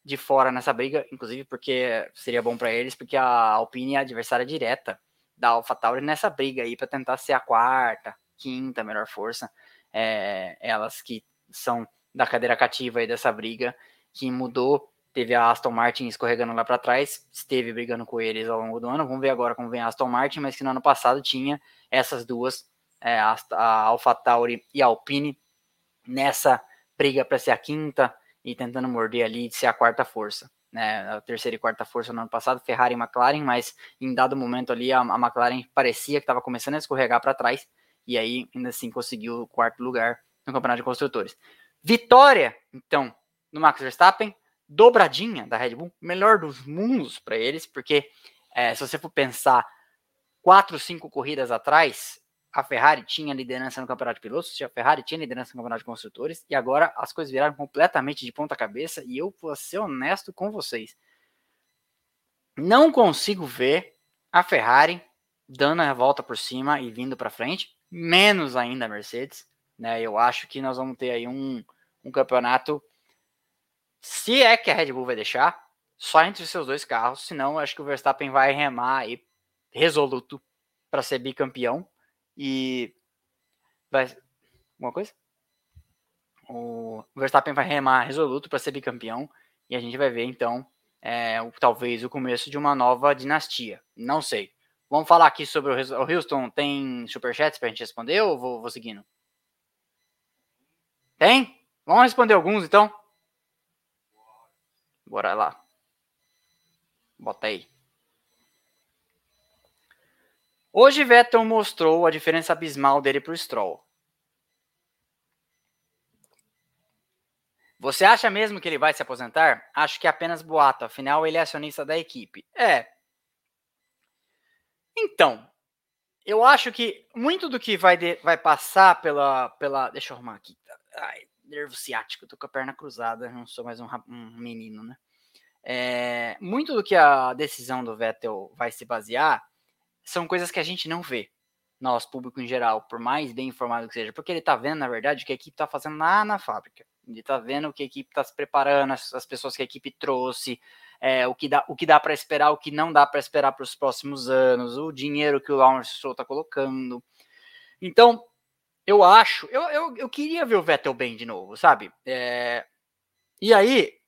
de fora nessa briga, inclusive porque seria bom para eles, porque a Alpine é a adversária direta da AlphaTauri nessa briga aí para tentar ser a quarta, quinta melhor força. É, elas que são da cadeira cativa aí dessa briga, que mudou. Teve a Aston Martin escorregando lá para trás, esteve brigando com eles ao longo do ano. Vamos ver agora como vem a Aston Martin, mas que no ano passado tinha essas duas, é, a, a AlphaTauri e a Alpine, nessa briga para ser a quinta e tentando morder ali de ser a quarta força. Né, a terceira e quarta força no ano passado, Ferrari e McLaren, mas em dado momento ali a, a McLaren parecia que estava começando a escorregar para trás e aí ainda assim conseguiu o quarto lugar no Campeonato de Construtores. Vitória, então, no Max Verstappen, dobradinha da Red Bull, melhor dos mundos para eles, porque é, se você for pensar quatro, cinco corridas atrás, a Ferrari tinha liderança no campeonato de pilotos, a Ferrari tinha liderança no campeonato de construtores, e agora as coisas viraram completamente de ponta cabeça, e eu vou ser honesto com vocês. Não consigo ver a Ferrari dando a volta por cima e vindo para frente, menos ainda a Mercedes. Né? Eu acho que nós vamos ter aí um, um campeonato, se é que a Red Bull vai deixar, só entre os seus dois carros, senão acho que o Verstappen vai remar aí resoluto para ser bicampeão e vai. Alguma coisa? O Verstappen vai remar resoluto para ser bicampeão. E a gente vai ver então, é, o, talvez, o começo de uma nova dinastia. Não sei. Vamos falar aqui sobre o, o Houston. Tem superchats para a gente responder ou vou, vou seguindo? Tem? Vamos responder alguns então? Bora lá. Bota aí. Hoje Vettel mostrou a diferença abismal dele para o Stroll. Você acha mesmo que ele vai se aposentar? Acho que é apenas boato, afinal ele é acionista da equipe. É. Então, eu acho que muito do que vai, de, vai passar pela, pela. Deixa eu arrumar aqui. Ai, nervo ciático, tô com a perna cruzada, não sou mais um, um menino, né? É, muito do que a decisão do Vettel vai se basear são coisas que a gente não vê, nós, público em geral, por mais bem informado que seja, porque ele tá vendo, na verdade, o que a equipe tá fazendo lá na fábrica. de estar tá vendo o que a equipe está se preparando, as, as, pessoas que a equipe trouxe, é, o que dá, o que dá para esperar, o que não dá para esperar para os próximos anos, o dinheiro que o Lawrence Stroll está colocando. Então, eu acho, eu, eu, eu, queria ver o Vettel bem de novo, sabe? É, e aí,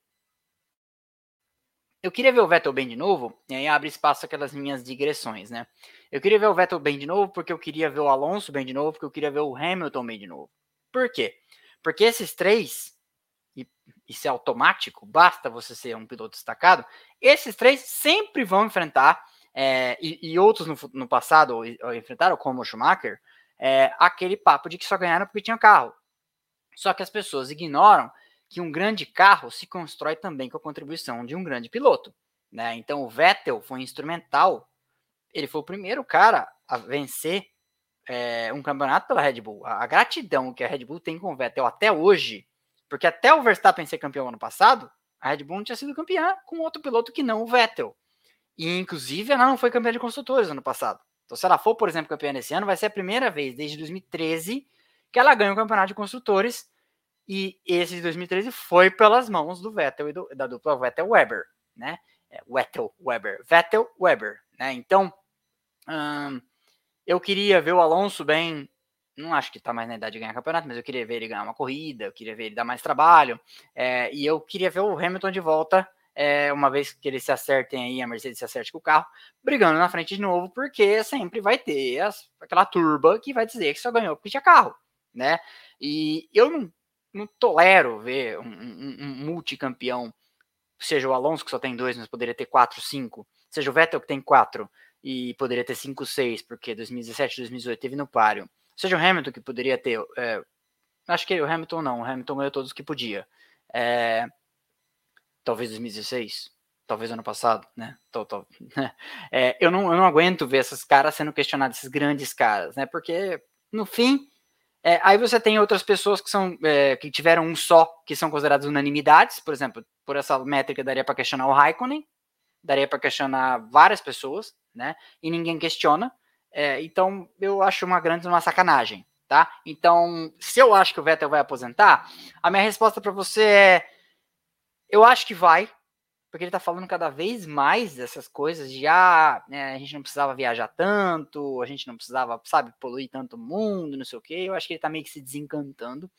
eu queria ver o Vettel bem de novo, e aí abre espaço aquelas minhas digressões, né? Eu queria ver o Vettel bem de novo, porque eu queria ver o Alonso bem de novo, porque eu queria ver o Hamilton bem de novo. Por quê? Porque esses três, e isso é automático, basta você ser um piloto destacado, esses três sempre vão enfrentar, é, e, e, outros no, no passado enfrentaram, como o Schumacher, é, aquele papo de que só ganharam porque tinha carro. Só que as pessoas ignoram que um grande carro se constrói também com a contribuição de um grande piloto. Né? Então o Vettel foi instrumental, ele foi o primeiro cara a vencer é, um campeonato pela Red Bull. A, a, gratidão que a Red Bull tem com o Vettel até hoje, porque até o Verstappen ser campeão ano passado, a Red Bull não tinha sido campeã com outro piloto que não o Vettel. E inclusive ela não foi campeã de construtores ano passado. Então, se ela for, por exemplo, campeã nesse ano, vai ser a primeira vez desde 2013 que ela ganha o campeonato de construtores e esse de 2013 foi pelas mãos do Vettel e do, da dupla Vettel Weber, né? É, Vettel Weber, Vettel Weber, né? Então, hum, eu queria ver o Alonso bem. Não acho que está mais na idade de ganhar campeonato, mas eu queria ver ele ganhar uma corrida, eu queria ver ele dar mais trabalho, é, e eu queria ver o Hamilton de volta, é, uma vez que eles se acertem aí, a Mercedes se acerte com o carro, brigando na frente de novo, porque sempre vai ter as, aquela turba que vai dizer que só ganhou porque tinha carro, né? E eu não não tolero ver um, um, um, multicampeão, seja o Alonso, que só tem dois, mas poderia ter quatro, cinco, seja o Vettel, que tem quatro, e poderia ter cinco, seis, porque 2017, 2018 teve no páreo, seja o Hamilton, que poderia ter, é, acho que o Hamilton não, o Hamilton ganhou todos que podia, é, talvez 2016, talvez ano passado, né? Tô, tô, né? É, eu, não, eu não aguento ver esses caras sendo questionados, esses grandes caras, né? Porque no fim é, aí você tem outras pessoas que são é, que tiveram um só, que são consideradas unanimidades, por exemplo, por essa métrica daria para questionar o Raikkonen, daria para questionar várias pessoas, né? E ninguém questiona. É, então eu acho uma grande uma sacanagem, tá? Então, se eu acho que o Vettel vai aposentar, a minha resposta para você é eu acho que vai, porque ele está falando cada vez mais dessas coisas de ah, né, a gente não precisava viajar tanto, a gente não precisava, sabe, poluir tanto o mundo, não sei o quê. Eu acho que ele está meio que se desencantando.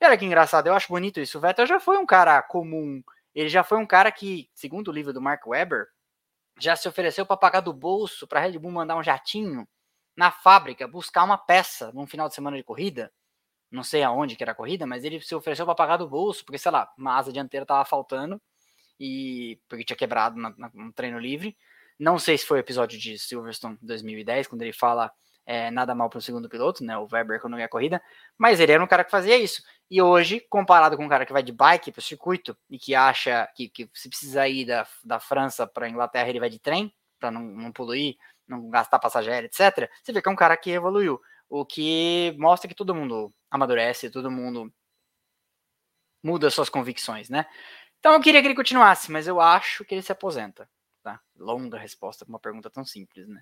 E olha que engraçado, eu acho bonito isso. O Vettel já foi um cara comum. Ele já foi um cara que, segundo o livro do Mark Webber, já se ofereceu para pagar do bolso para a Red Bull mandar um jatinho na fábrica buscar uma peça num final de semana de corrida. Não sei aonde que era a corrida, mas ele se ofereceu para pagar do bolso, porque sei lá, uma asa dianteira tava faltando e porque tinha quebrado na, na, no treino livre. Não sei se foi o episódio de Silverstone 2010, quando ele fala é, nada mal para o segundo piloto, né? O Weber quando ganha a corrida, mas ele era um cara que fazia isso. E hoje, comparado com um cara que vai de bike para o circuito e que acha que, que se precisar ir da, da França para a Inglaterra, ele vai de trem para não, não poluir, não gastar passageiro, etc. Você vê que é um cara que evoluiu, o que mostra que todo mundo amadurece, todo mundo muda suas convicções, né? Então eu queria que ele continuasse, mas eu acho que ele se aposenta. Tá? Longa resposta para uma pergunta tão simples, né?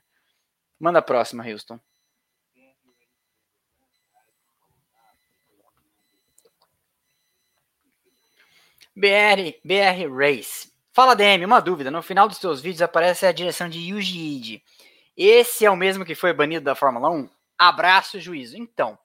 Manda a próxima, Houston. BR, BR Race. Fala, DM, uma dúvida. No final dos seus vídeos aparece a direção de Yuji Ide. Esse é o mesmo que foi banido da Fórmula 1? Abraço juízo. Então,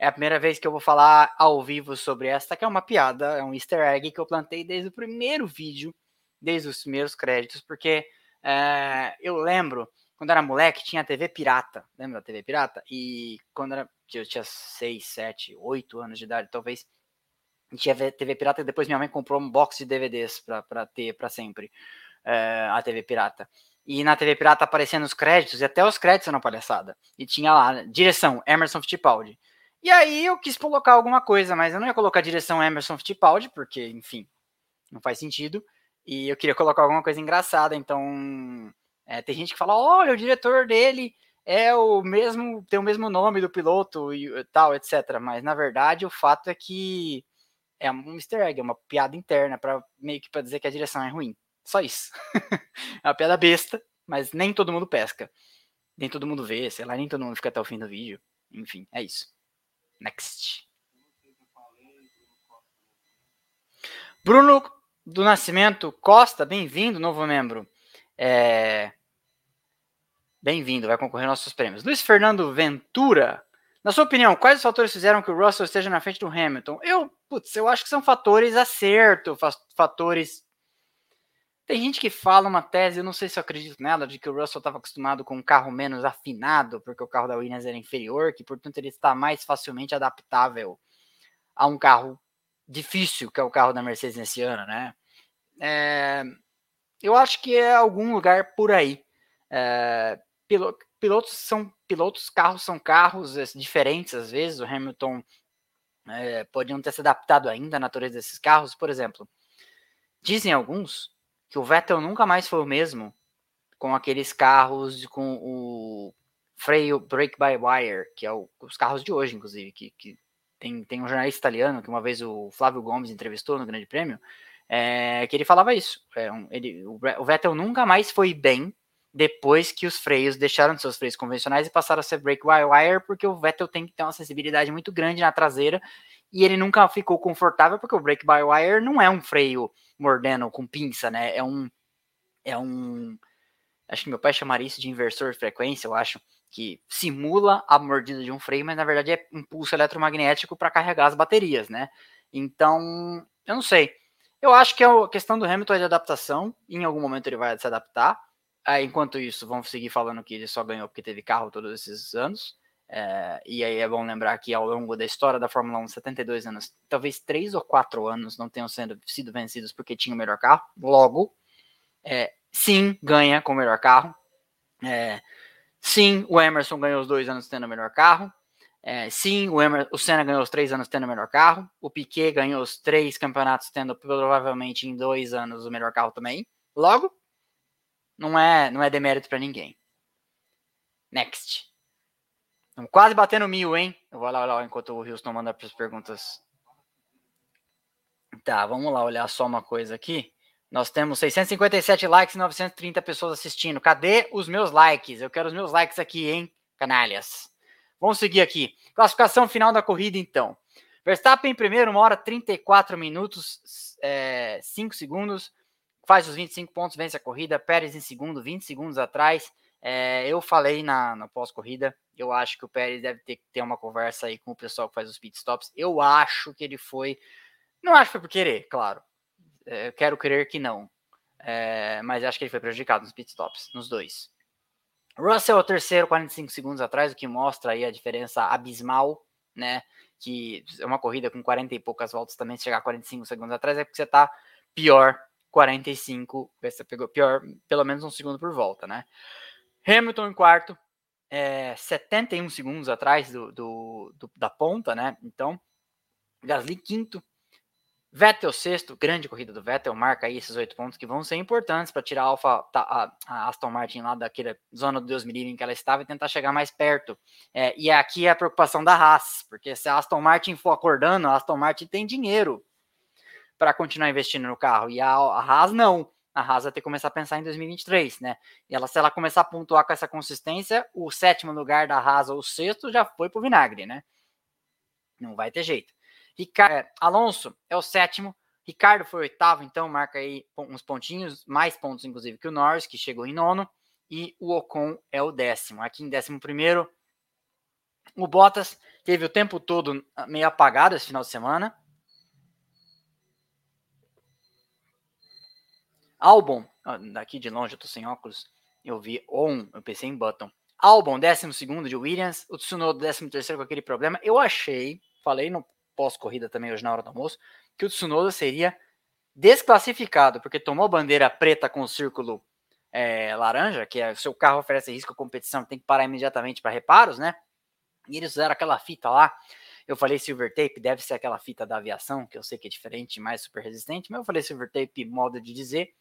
é a primeira vez que eu vou falar ao vivo sobre esta, que é uma piada, é um easter egg que eu plantei desde o primeiro vídeo, desde os primeiros créditos, porque é, eu lembro, quando era moleque, tinha TV pirata, lembra da TV pirata? E quando era, eu tinha 6, 7, 8 anos de idade, talvez, tinha TV pirata e depois minha mãe comprou um box de DVDs para ter para sempre é, a TV pirata. E na TV pirata aparecendo os créditos, e até os créditos eram palhaçada. E tinha lá, direção, Emerson Fittipaldi. E aí eu quis colocar alguma coisa, mas eu não ia colocar a direção Emerson Fittipaldi, porque, enfim, não faz sentido. E eu queria colocar alguma coisa engraçada, então é, tem gente que fala, olha, o diretor dele é o mesmo, tem o mesmo nome do piloto e tal, etc. Mas na verdade o fato é que é um easter egg, é uma piada interna para meio que para dizer que a direção é ruim. Só isso. é uma piada besta, mas nem todo mundo pesca. Nem todo mundo vê, sei lá, nem todo mundo fica até o fim do vídeo. Enfim, é isso. Next. Bruno do Nascimento Costa, bem-vindo, novo membro. É... Bem-vindo, vai concorrer aos nossos prêmios. Luiz Fernando Ventura, na sua opinião, quais os fatores fizeram que o Russell esteja na frente do Hamilton? Eu, putz, eu acho que são fatores acerto, fatores. Tem gente que fala uma tese, eu não sei se eu acredito nela, de que o Russell estava acostumado com um carro menos afinado, porque o carro da Williams era inferior, que portanto ele está mais facilmente adaptável a um carro difícil, que é o carro da Mercedes nesse ano, né? É, eu acho que é algum lugar por aí. É, pilotos são pilotos, carros são carros é, diferentes às vezes. O Hamilton é, podiam ter se adaptado ainda à natureza desses carros. Por exemplo, dizem alguns que o Vettel nunca mais foi o mesmo com aqueles carros com o freio brake by wire, que é o, os carros de hoje, inclusive, que, que tem, tem um jornalista italiano que uma vez o Flávio Gomes entrevistou no Grande Prêmio, é, que ele falava isso. É, um, ele, o Vettel nunca mais foi bem depois que os freios deixaram de ser os freios convencionais e passaram a ser brake by wire, porque o Vettel tem que ter uma sensibilidade muito grande na traseira e ele nunca ficou confortável porque o brake by wire não é um freio mordendo com pinça, né? É um é um acho que meu pai chamaria isso de inversor de frequência, eu acho, que simula a mordida de um freio, mas na verdade é um pulso eletromagnético para carregar as baterias, né? Então, eu não sei. Eu acho que a questão do Hamilton é de adaptação, em algum momento ele vai se adaptar. Enquanto isso, vamos seguir falando que ele só ganhou porque teve carro todos esses anos. É, e aí é bom lembrar que ao longo da história da Fórmula 1, 72 anos, talvez 3 ou 4 anos não tenham sendo, sido vencidos porque tinha o melhor carro. Logo, é, sim, ganha com o melhor carro. É, sim, o Emerson ganhou os dois anos tendo o melhor carro. Sim, o, Emer, o Senna ganhou os três anos tendo o melhor carro. O Piquet ganhou os três campeonatos tendo provavelmente em dois anos o melhor carro também. Logo, não é, não é demérito para ninguém. Next. Estamos quase batendo mil, hein? Eu vou lá olhar enquanto o Houston manda as perguntas. Tá, vamos lá olhar só uma coisa aqui. Nós temos 657 likes e 930 pessoas assistindo. Cadê os meus likes? Eu quero os meus likes aqui, hein, canalhas. Vamos seguir aqui. Classificação final da corrida, então. Verstappen em primeiro, uma hora 34 minutos, é, 5 segundos. Faz os 25 pontos, vence a corrida. Pérez em segundo, 20 segundos atrás. É, eu falei na, na pós-corrida, eu acho que o Pérez deve ter que ter uma conversa aí com o pessoal que faz os pitstops. Eu acho que ele foi. Não acho que foi por querer, claro. É, quero crer que não. É, mas acho que ele foi prejudicado nos pitstops, nos dois. Russell é o terceiro, 45 segundos atrás, o que mostra aí a diferença abismal, né? Que é uma corrida com 40 e poucas voltas também, se chegar a 45 segundos atrás, é porque você tá pior 45, você pegou pior, pelo menos um segundo por volta, né? Hamilton em quarto, é, 71 segundos atrás do, do, do, da ponta, né? Então, Gasly quinto, Vettel sexto, grande corrida do Vettel, marca aí esses oito pontos que vão ser importantes para tirar a, Alfa, a, a, Aston Martin lá daquela zona do Deus me livre em que ela estava e tentar chegar mais perto. É, e aqui é a preocupação da Haas, porque se a Aston Martin for acordando, a Aston Martin tem dinheiro para continuar investindo no carro e a, a Haas não. A Haas vai ter que começar a pensar em 2023, né? E ela, se ela começar a pontuar com essa consistência, o sétimo lugar da Haas ou o sexto já foi pro vinagre, né? Não vai ter jeito. Ricardo, é, Alonso é o sétimo. Ricardo foi oitavo, então marca aí uns pontinhos, mais pontos inclusive que o Norris, que chegou em nono. E o Ocon é o décimo. Aqui em décimo primeiro, o Bottas teve o tempo todo meio apagado esse final de semana. Albon, daqui de longe eu tô sem óculos, eu vi on, eu pensei em Button. Albon, décimo segundo de Williams, o Tsunoda, décimo terceiro com aquele problema. Eu achei, falei no pós-corrida também hoje na hora do almoço, que o Tsunoda seria desclassificado, porque tomou bandeira preta com o círculo é, laranja, que é seu carro oferece risco à competição, tem que parar imediatamente para reparos, né? E eles usaram aquela fita lá. Eu falei silver tape, deve ser aquela fita da aviação, que eu sei que é diferente, mais super resistente, mas eu falei silver tape, modo de dizer.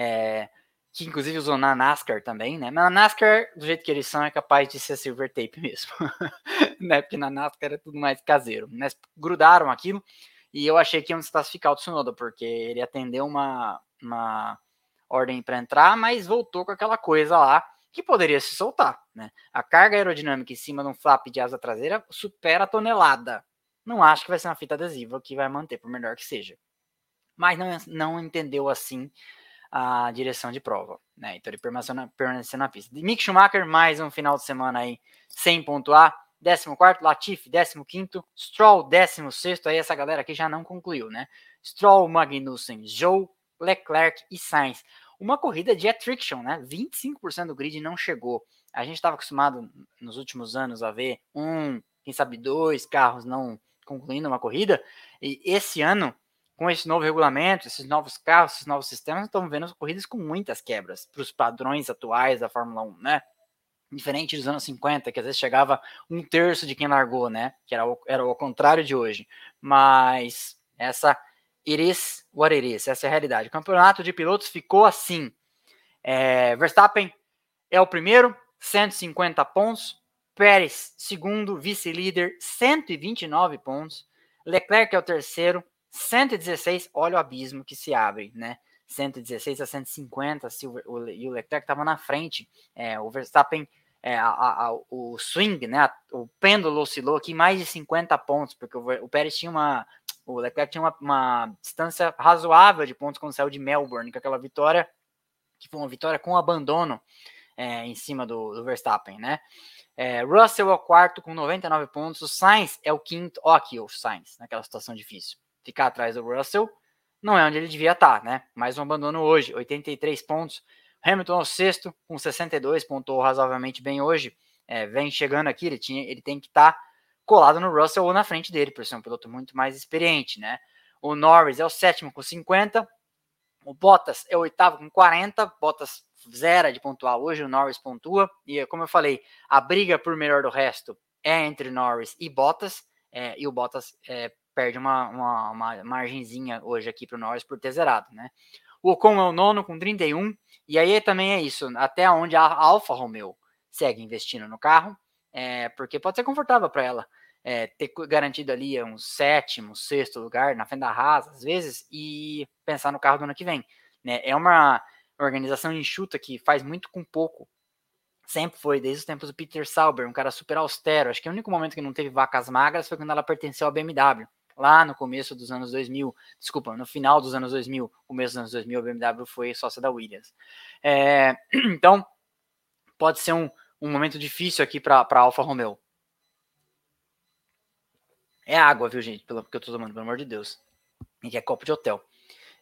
É, que inclusive usou na NASCAR também, né? Mas na NASCAR, do jeito que eles são, é capaz de ser silver tape mesmo, né? Porque na NASCAR é tudo mais caseiro. Mas grudaram aquilo e eu achei que iam desclassificar o Tsunoda, porque ele atendeu uma, uma ordem para entrar, mas voltou com aquela coisa lá que poderia se soltar, né? A carga aerodinâmica em cima de um flap de asa traseira supera a tonelada. Não acho que vai ser uma fita adesiva que vai manter, por melhor que seja. Mas não, não entendeu assim a direção de prova, né? Então ele permaneceu na, permaneceu na pista. Mick Schumacher, mais um final de semana aí sem pontuar. 14, Latifi, 15, Stroll, 16. Aí essa galera aqui já não concluiu, né? Stroll, Magnussen, Joe, Leclerc e Sainz. Uma corrida de attrition, né? 25% do grid não chegou. A gente estava acostumado nos últimos anos a ver um, quem sabe dois carros não concluindo uma corrida. E esse ano, com esse novo regulamento, esses novos carros, esses novos sistemas, estamos vendo corridas com muitas quebras para os padrões atuais da Fórmula 1, né? Diferente dos anos 50, que às vezes chegava um terço de quem largou, né? Que era o, era o contrário de hoje. Mas essa iris what it is, essa é a realidade. O campeonato de pilotos ficou assim. É, Verstappen é o primeiro, 150 pontos. Pérez, segundo, vice-líder, 129 pontos. Leclerc é o terceiro, 116. Olha o abismo que se abre, né? 116 a 150, se o, o, e o Leclerc estava na frente. É, o Verstappen, é, a, a, o swing, né, o pêndulo oscilou aqui mais de 50 pontos, porque o, o Pérez tinha uma. O Leclerc tinha uma, uma, distância razoável de pontos quando saiu de Melbourne, com aquela vitória, que foi uma vitória com abandono é, em cima do, do Verstappen, né? É, Russell é o quarto com 99 pontos, o Sainz é o quinto, ó aqui o Sainz, naquela situação difícil. Ficar atrás do Russell, não é onde ele devia estar, né? Mais um abandono hoje, 83 pontos. Hamilton é o sexto, com 62, pontuou razoavelmente bem hoje. É, vem chegando aqui, ele, tinha, ele tem que estar tá colado no Russell ou na frente dele, por ser um piloto muito mais experiente, né? O Norris é o sétimo com 50, o Bottas é o oitavo com 40, Bottas zero de pontuar hoje, o Norris pontua, e como eu falei, a briga por melhor do resto é entre Norris e Bottas, é, e o Bottas é, perde uma, uma, uma margenzinha hoje aqui para o Norris por ter zerado, né? O Ocon é o nono com 31, e aí também é isso, até onde a Alfa Romeo segue investindo no carro, é, porque pode ser confortável para ela é, ter garantido ali um sétimo, sexto lugar na frente da Haas, às vezes, e pensar no carro do ano que vem. Né? É uma organização enxuta que faz muito com pouco. Sempre foi, desde os tempos do Peter Sauber, um cara super austero. Acho que o único momento que não teve vacas magras foi quando ela pertenceu à BMW lá no começo dos anos 2000, desculpa, no final dos anos 2000, começo dos anos 2000, a BMW foi sócia da Williams. É, então, pode ser um, um momento difícil aqui para a Alfa Romeo. É água, viu, gente? Pelo que eu tô tomando, pelo amor de Deus. Que é copo de hotel.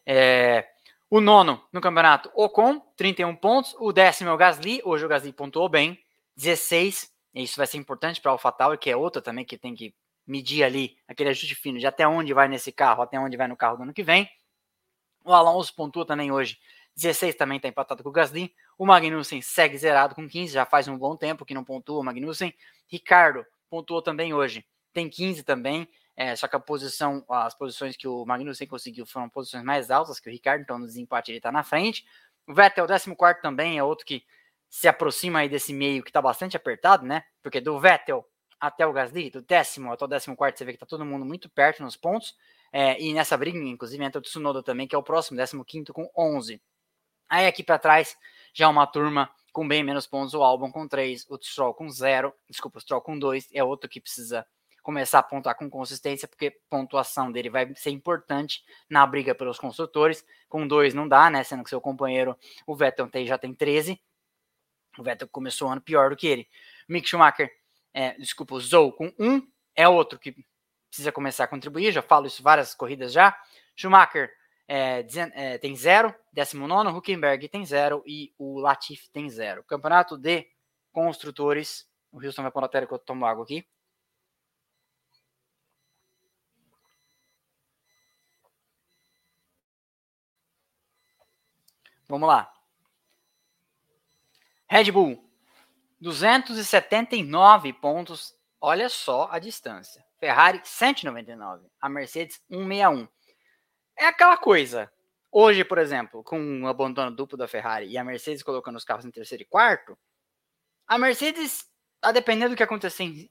É, o nono no campeonato, Ocon, 31 pontos. O décimo é o Gasly. Hoje o Gasly pontuou bem, 16. Isso vai ser importante para a AlphaTauri, que é outra também que tem que medir ali aquele ajuste fino de até onde vai nesse carro, até onde vai no carro do ano que vem. O Alonso pontua também hoje, 16 também está empatado com o Gasly. O Magnussen segue zerado com 15, já faz um bom tempo que não pontua o Magnussen. Ricardo pontuou também hoje, tem 15 também. É, só que a posição, as posições que o Magnussen conseguiu foram posições mais altas que o Ricardo, então no desempate ele está na frente. O Vettel, 14 também, é outro que se aproxima aí desse meio que está bastante apertado, né? Porque do Vettel até o Gasly, do décimo até o décimo quarto, você vê que tá todo mundo muito perto nos pontos. É, e nessa briga, inclusive, entra o Tsunoda também, que é o próximo, décimo quinto com 11. Aí aqui para trás, já uma turma com bem menos pontos, o Albon com 3, o Stroll com 0, desculpa, o Stroll com 2, é outro que precisa começar a pontuar com consistência, porque pontuação dele vai ser importante na briga pelos construtores. Com 2 não dá, né? Sendo que seu companheiro, o Vettel, já tem 13. O Vettel começou o ano pior do que ele. Mick Schumacher é, desculpa, o Zou com um, é outro que precisa começar a contribuir, já falo isso várias corridas já. Schumacher é, é, tem zero, 19, Huckenberg tem zero e o Latifi tem zero. Campeonato de construtores, o Houston vai pôr na tela que eu tomo água aqui. Vamos lá. Red Bull 279 pontos. Olha só a distância. Ferrari 199, a Mercedes 161. É aquela coisa. Hoje, por exemplo, com um abandono duplo da Ferrari e a Mercedes colocando os carros em terceiro e quarto, a Mercedes, a depender do que acontecer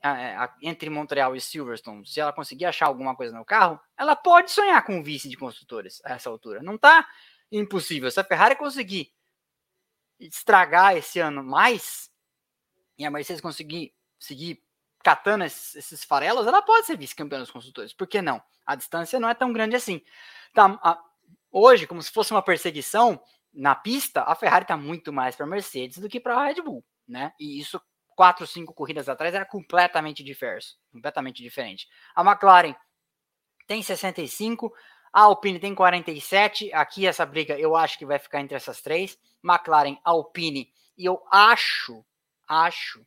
entre Montreal e Silverstone, se ela conseguir achar alguma coisa no carro, ela pode sonhar com um vice de construtores a essa altura. Não está impossível. Se a Ferrari conseguir estragar esse ano mais, e a Mercedes conseguir seguir catando esses, esses farelos, ela pode ser vice-campeã dos construtores. Por que não? A distância não é tão grande assim. Tá, a, hoje, como se fosse uma perseguição, na pista, a Ferrari está muito mais para a Mercedes do que para a Red Bull, né? E isso quatro, cinco corridas atrás era completamente diverso, completamente diferente. A McLaren tem 65, a Alpine tem 47. Aqui essa briga eu acho que vai ficar entre essas três: McLaren, Alpine e eu acho, acho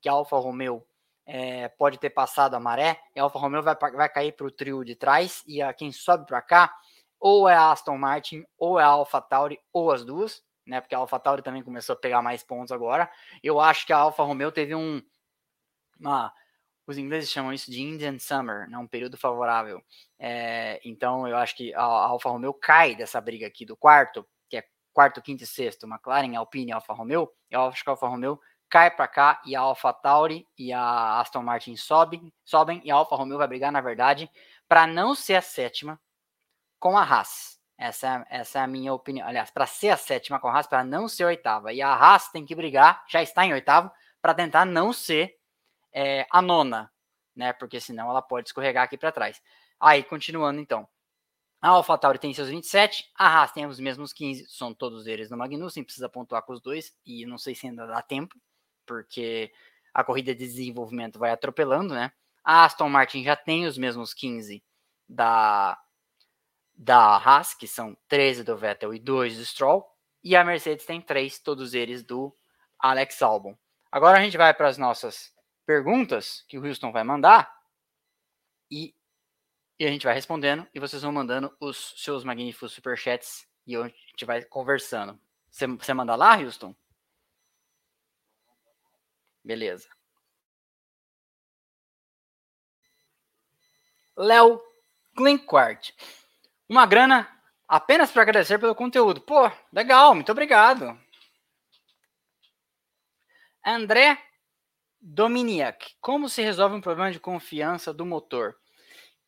que a Alfa Romeo é, pode ter passado a maré. E a Alfa Romeo vai, vai cair para o trio de trás e a quem sobe para cá ou é a Aston Martin, ou é a Alpha Tauri, ou as duas, né? Porque a Alpha Tauri também começou a pegar mais pontos agora. Eu acho que a Alfa Romeo teve um. Uma, os ingleses chamam isso de Indian Summer, né? um período favorável. É, então eu acho que a, a Alfa Romeo cai dessa briga aqui do quarto, que é quarto, quinto e sexto, McLaren, Alpine Alfa Romeo. Eu acho que a Alfa Romeo cai para cá e a Alpha Tauri e a Aston Martin sobem, sobem e a Alfa Romeo vai brigar, na verdade, para não ser a sétima, com a Haas. Essa, é, essa é a minha opinião. Aliás, para ser a sétima com a Haas, para não ser a oitava. E a Haas tem que brigar, já está em oitavo, para tentar não ser é, a nona, né? Porque senão ela pode escorregar aqui para trás. Aí, continuando então. A AlphaTauri tem seus 27, a Haas tem os mesmos 15, são todos eles no Magnussen, precisa pontuar com os dois, e não sei se ainda dá tempo, porque a corrida de desenvolvimento vai atropelando, né? A Aston Martin já tem os mesmos 15 da, da Haas, que são 13 do Vettel e 2 do Stroll, e a Mercedes tem 3, todos eles do Alex Albon. Agora a gente vai para as nossas perguntas que o Houston vai mandar e, e, a gente vai respondendo e vocês vão mandando os seus magníficos superchats e a gente vai conversando. Você, manda lá, Houston? Beleza. Léo Klinkwart. Uma grana apenas para agradecer pelo conteúdo. Pô, legal, muito obrigado. André Dominiak, como se resolve um problema de confiança do motor?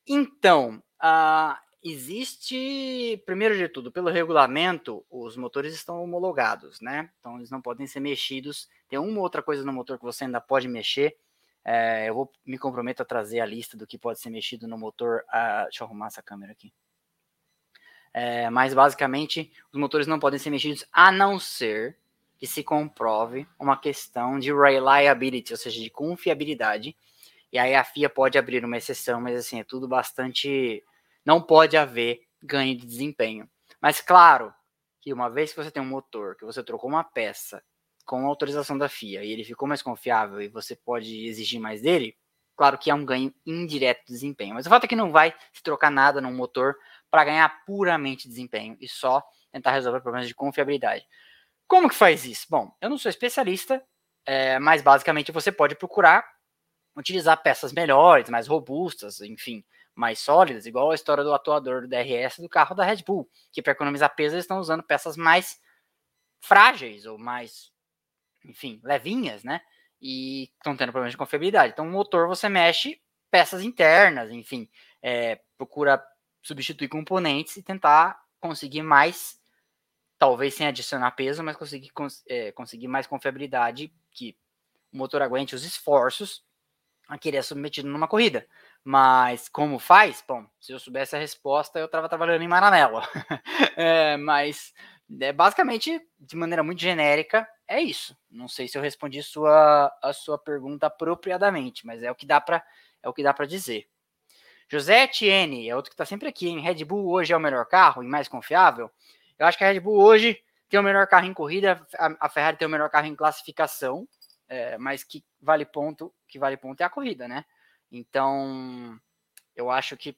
Então, uh, existe, primeiro de tudo, pelo regulamento, os motores estão homologados, né? Então eles não podem ser mexidos. Tem uma outra coisa no motor que você ainda pode mexer. É, eu vou me comprometo a trazer a lista do que pode ser mexido no motor. Uh, deixa eu arrumar essa câmera aqui. É, mas basicamente os motores não podem ser mexidos a não ser que se comprove uma questão de reliability, ou seja, de confiabilidade. E aí a FIA pode abrir uma exceção, mas assim, é tudo bastante. Não pode haver ganho de desempenho. Mas claro que uma vez que você tem um motor, que você trocou uma peça com autorização da FIA e ele ficou mais confiável e você pode exigir mais dele, claro que é um ganho indireto de desempenho. Mas o fato é que não vai se trocar nada num motor para ganhar puramente desempenho e só tentar resolver problemas de confiabilidade. Como que faz isso? Bom, eu não sou especialista, é, mas basicamente você pode procurar utilizar peças melhores, mais robustas, enfim, mais sólidas, igual a história do atuador do DRS do carro da Red Bull, que para economizar peso eles estão usando peças mais frágeis ou mais, enfim, levinhas, né? E estão tendo problemas de confiabilidade. Então, o motor você mexe peças internas, enfim, é, procura substituir componentes e tentar conseguir mais, talvez sem adicionar peso, mas conseguir, é, conseguir mais confiabilidade que o motor aguente os esforços a querer submetido numa corrida. Mas como faz? Bom, se eu soubesse a resposta, eu estava trabalhando em Maranello. é, mas é, basicamente, de maneira muito genérica, é isso. Não sei se eu respondi sua, a sua pergunta apropriadamente, mas é o que dá para é o que dá para dizer. José Etienne é outro que está sempre aqui, hein? Red Bull hoje é o melhor carro e mais confiável. Eu acho que a Red Bull hoje tem o melhor carro em corrida, a, Ferrari tem o melhor carro em classificação, é, mas que vale ponto, que vale ponto é a corrida, né? Então, eu acho que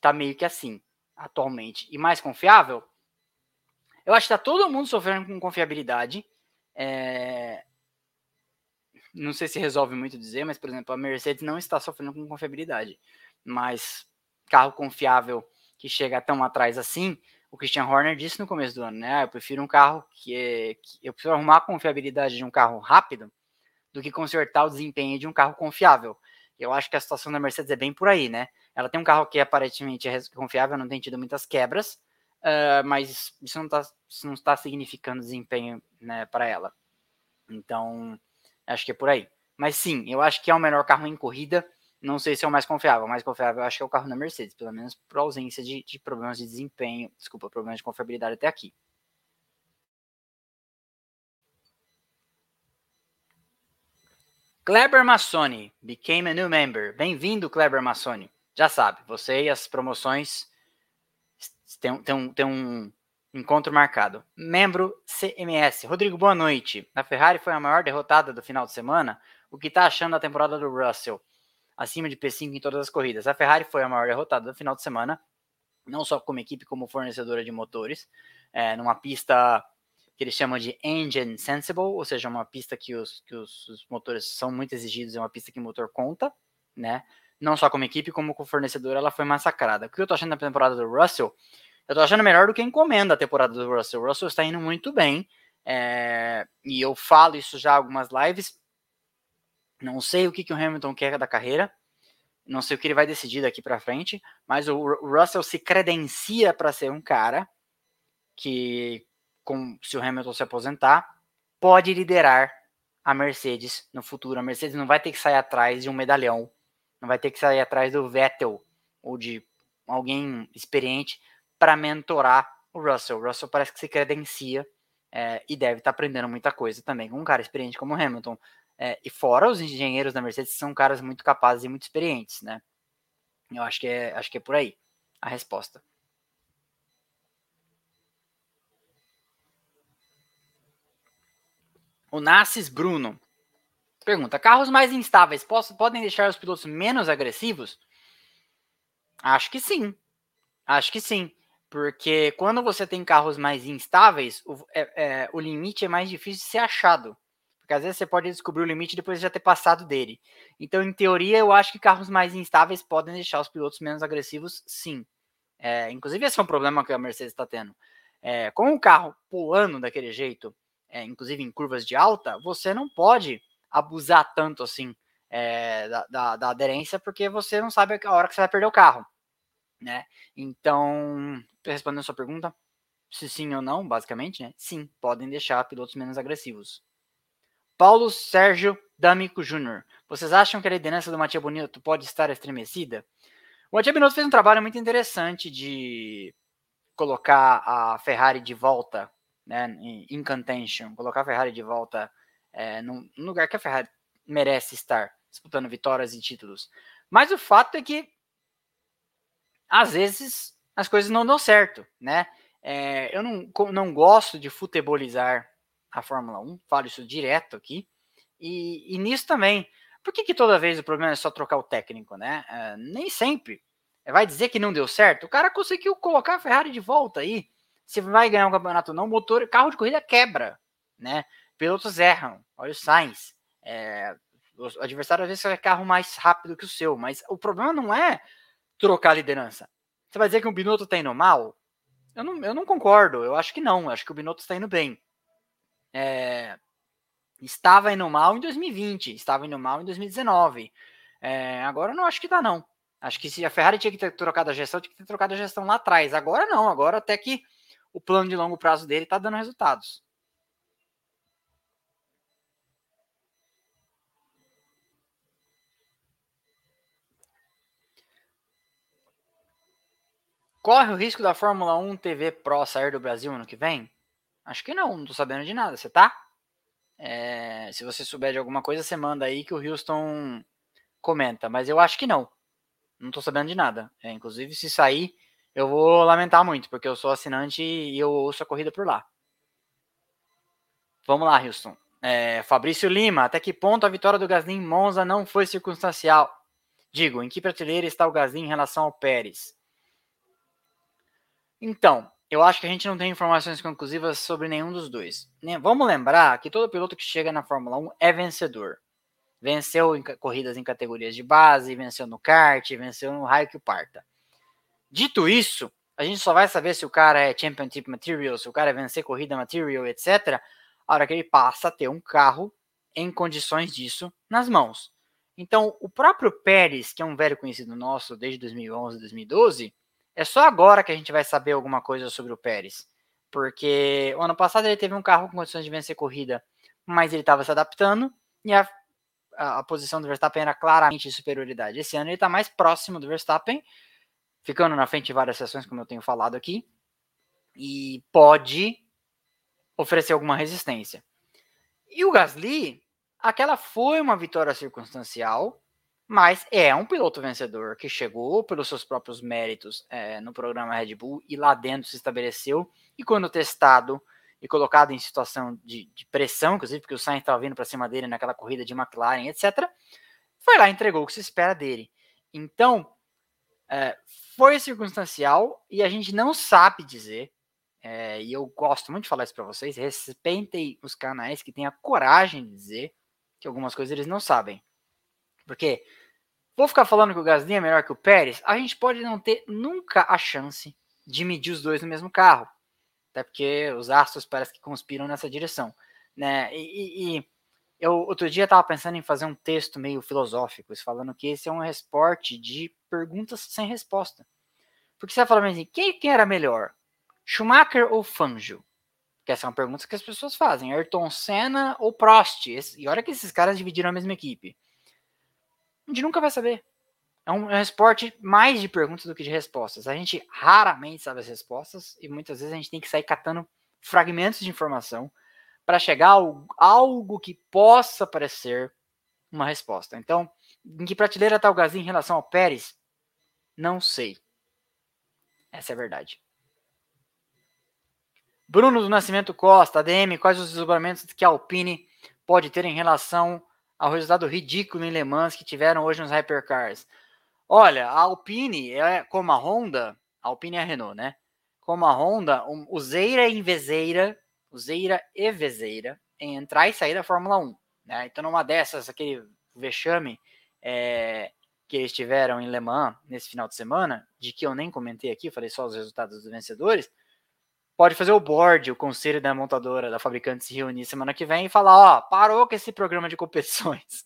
tá meio que assim atualmente. E mais confiável? Eu acho que tá todo mundo sofrendo com confiabilidade. É... Não sei se resolve muito dizer, mas, por exemplo, a Mercedes não está sofrendo com confiabilidade mais carro confiável que chega tão atrás assim, o Christian Horner disse no começo do ano, né? Ah, eu prefiro um carro que, é, que eu preciso arrumar a confiabilidade de um carro rápido do que consertar o desempenho de um carro confiável. Eu acho que a situação da Mercedes é bem por aí, né? Ela tem um carro que aparentemente é confiável, não tem tido muitas quebras, uh, mas isso não, tá, isso não está significando desempenho né, para ela. Então, acho que é por aí. Mas sim, eu acho que é o melhor carro em corrida. Não sei se é o mais confiável. O mais confiável eu acho que é o carro da Mercedes, pelo menos por ausência de, de problemas de desempenho, desculpa, problemas de confiabilidade até aqui. Kleber Massoni became a new member. Bem-vindo, Kleber Massoni. Já sabe, você e as promoções tem, tem, um, tem um encontro marcado. Membro CMS. Rodrigo, boa noite. A Ferrari foi a maior derrotada do final de semana. O que está achando da temporada do Russell? Acima de P5 em todas as corridas. A Ferrari foi a maior derrotada do final de semana, não só como equipe, como fornecedora de motores. É, numa pista que eles chamam de engine sensible, ou seja, uma pista que os, que os, os motores são muito exigidos, é uma pista que o motor conta, né? Não só como equipe, como com fornecedor, ela foi massacrada. O que eu tô achando da temporada do Russell? Eu tô achando melhor do que encomenda a temporada do Russell. O Russell está indo muito bem, é, e eu falo isso já algumas lives. Não sei o que, que o Hamilton quer da carreira, não sei o que ele vai decidir daqui para frente, mas o Russell se credencia para ser um cara que com, se o Hamilton se aposentar, pode liderar a Mercedes no futuro. A Mercedes não vai ter que sair atrás de um medalhão, não vai ter que sair atrás do Vettel ou de alguém experiente para mentorar o Russell. O Russell parece que se credencia é, e deve estar tá aprendendo muita coisa também com um cara experiente como Hamilton. É, e fora os engenheiros da Mercedes são caras muito capazes e muito experientes, né? Eu acho que é, acho que é por aí a resposta. O Nassis Bruno pergunta: carros mais instáveis posso, podem deixar os pilotos menos agressivos? Acho que sim. Acho que sim. Porque quando você tem carros mais instáveis, o, é, é, o limite é mais difícil de ser achado. Porque às vezes você pode descobrir o limite depois de já ter passado dele. Então, em teoria, eu acho que carros mais instáveis podem deixar os pilotos menos agressivos, sim. É, inclusive, esse é um problema que a Mercedes está tendo. É, com o carro pulando daquele jeito, é, inclusive em curvas de alta, você não pode abusar tanto assim é, da, da, da, aderência, porque você não sabe a hora que você vai perder o carro. Né? Então, respondendo a sua pergunta, se sim ou não, basicamente, né? Sim, podem deixar pilotos menos agressivos. Paulo Sérgio D'Amico Júnior. Vocês acham que a liderança do Matia Bonito pode estar estremecida? O Matia Bonito fez um trabalho muito interessante de colocar a Ferrari de volta né, em contention, colocar a Ferrari de volta é, num, lugar que a Ferrari merece estar, disputando vitórias e títulos. Mas o fato é que às vezes as coisas não dão certo, né? É, eu não, não gosto de futebolizar a Fórmula 1, falo isso direto aqui, e, e nisso também. Por que, que toda vez o problema é só trocar o técnico, né? É, nem sempre. Vai dizer que não deu certo? O cara conseguiu colocar a Ferrari de volta aí se vai ganhar um campeonato ou não, motor, carro de corrida quebra, né? Pilotos erram. Olha o Sainz. É, o adversário às vezes é carro mais rápido que o seu, mas o problema não é trocar a liderança. Você vai dizer que o Binotto está indo mal? Eu não, eu não concordo, eu acho que não, eu acho que o Binotto está indo bem. É, estava indo mal em 2020, estava indo mal em 2019. É, agora eu não acho que tá, não. Acho que se a Ferrari tinha que ter trocado a gestão, tinha que ter trocado a gestão lá atrás. Agora não, agora até que o plano de longo prazo dele está dando resultados. Corre o risco da Fórmula 1 TV Pro sair do Brasil ano que vem? Acho que não, não tô sabendo de nada. Você tá? É, se você souber de alguma coisa, você manda aí que o Houston comenta. Mas eu acho que não. Não tô sabendo de nada. É, inclusive, se sair, eu vou lamentar muito, porque eu sou assinante e eu ouço a corrida por lá. Vamos lá, Houston. É, Fabrício Lima, até que ponto a vitória do Gasly em Monza não foi circunstancial? Digo, em que prateleira está o Gasly em relação ao Pérez? Então, eu acho que a gente não tem informações conclusivas sobre nenhum dos dois. Vamos lembrar que todo piloto que chega na Fórmula 1 é vencedor. Venceu em corridas em categorias de base, venceu no kart, venceu no raio que parta. Dito isso, a gente só vai saber se o cara é Championship Material, se o cara é vencer corrida Material, etc., a hora que ele passa a ter um carro em condições disso nas mãos. Então, o próprio Pérez, que é um velho conhecido nosso desde 2011, 2012, é só agora que a gente vai saber alguma coisa sobre o Pérez. Porque o ano passado ele teve um carro com condições de vencer corrida, mas ele estava se adaptando e a, a, a, posição do Verstappen era claramente de superioridade. Esse ano ele está mais próximo do Verstappen, ficando na frente de várias sessões, como eu tenho falado aqui, e pode oferecer alguma resistência. E o Gasly, aquela foi uma vitória circunstancial, mas é um piloto vencedor que chegou pelos seus próprios méritos é, no programa Red Bull e lá dentro se estabeleceu. E quando testado e colocado em situação de, de pressão, inclusive porque o Sainz estava vindo para cima dele naquela corrida de McLaren, etc., foi lá e entregou o que se espera dele. Então, é, foi circunstancial e a gente não sabe dizer. É, e eu gosto muito de falar isso para vocês. Respeitem os canais que têm a coragem de dizer que algumas coisas eles não sabem. Porque vou ficar falando que o Gasly é melhor que o Pérez, a gente pode não ter nunca a chance de medir os dois no mesmo carro. Até porque os astros parece que conspiram nessa direção. Né? E, e eu outro dia estava pensando em fazer um texto meio filosófico, falando que esse é um esporte de perguntas sem resposta. Porque você vai falar assim, quem, quem era melhor? Schumacher ou Fangio? Que essa é uma pergunta que as pessoas fazem. Ayrton Senna ou Prost? E olha que esses caras dividiram a mesma equipe. A gente nunca vai saber. É um, é um esporte mais de perguntas do que de respostas. A gente raramente sabe as respostas e muitas vezes a gente tem que sair catando fragmentos de informação para chegar a algo que possa parecer uma resposta. Então, em que prateleira está o Gasly em relação ao Pérez? Não sei. Essa é a verdade. Bruno do Nascimento Costa, ADM, quais os desdobramentos que a Alpine pode ter em relação ao resultado ridículo em Le Mans que tiveram hoje nos Hypercars. Olha, a Alpine é como a Honda, a Alpine é a Renault, né? Como a Honda, um, o Zeira e Vezeira, o Zeira e Vezeira em entrar e sair da Fórmula 1, né? Então numa dessas, aquele vexame é, que eles tiveram em Le Mans nesse final de semana, de que eu nem comentei aqui, falei só os resultados dos vencedores, pode fazer o board, o conselho da montadora, da fabricante se reunir semana que vem e falar, ó, parou com esse programa de competições.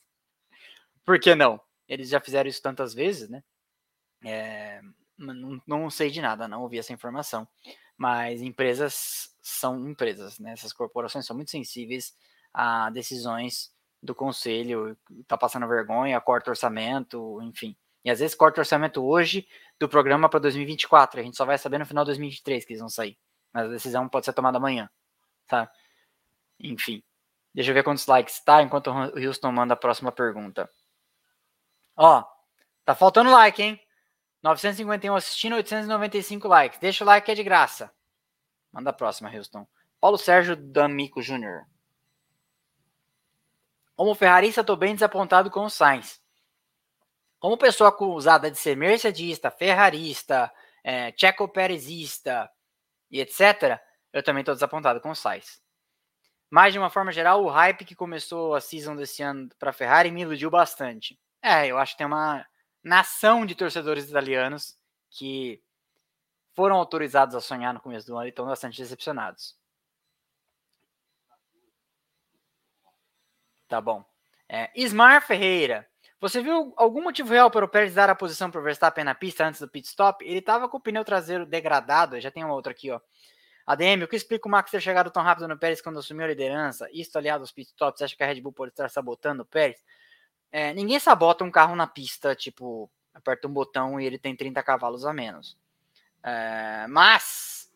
Por que não? Eles já fizeram isso tantas vezes, né? É, não, não sei de nada, não ouvi essa informação. Mas empresas são empresas, né? Essas corporações são muito sensíveis a decisões do conselho, tá passando vergonha, corta orçamento, enfim. E às vezes corta orçamento hoje do programa para 2024. A gente só vai saber no final de 2023 que eles vão sair. Mas a decisão pode ser tomada amanhã, tá? Enfim. Deixa eu ver quantos likes tá, enquanto o Houston manda a próxima pergunta. Ó, tá faltando like, hein? 951 assistindo, 895 likes. Deixa o like que é de graça. Manda a próxima, Houston. Paulo Sérgio D'Amico Jr. Como ferrarista, estou bem desapontado com o Sainz. Como pessoa acusada de ser mercedista, ferrarista, é, tcheco-perezista, e etc., eu também estou desapontado com o Sainz. Mas, de uma forma geral, o hype que começou a season desse ano para a Ferrari me iludiu bastante. É, eu acho que tem uma nação de torcedores italianos que foram autorizados a sonhar no começo do ano e estão bastante decepcionados. Tá bom. É, Ismar Ferreira. Você viu algum motivo real para o Pérez dar a posição para o Verstappen na pista antes do pit stop? Ele estava com o pneu traseiro degradado, já tem uma outra aqui, ó. ADM, o que explica o Max ter chegado tão rápido no Pérez quando assumiu a liderança? Isto aliado aos pit stops, acha que a Red Bull pode estar sabotando o Pérez? É, ninguém sabota um carro na pista, tipo, aperta um botão e ele tem 30 cavalos a menos. É, mas,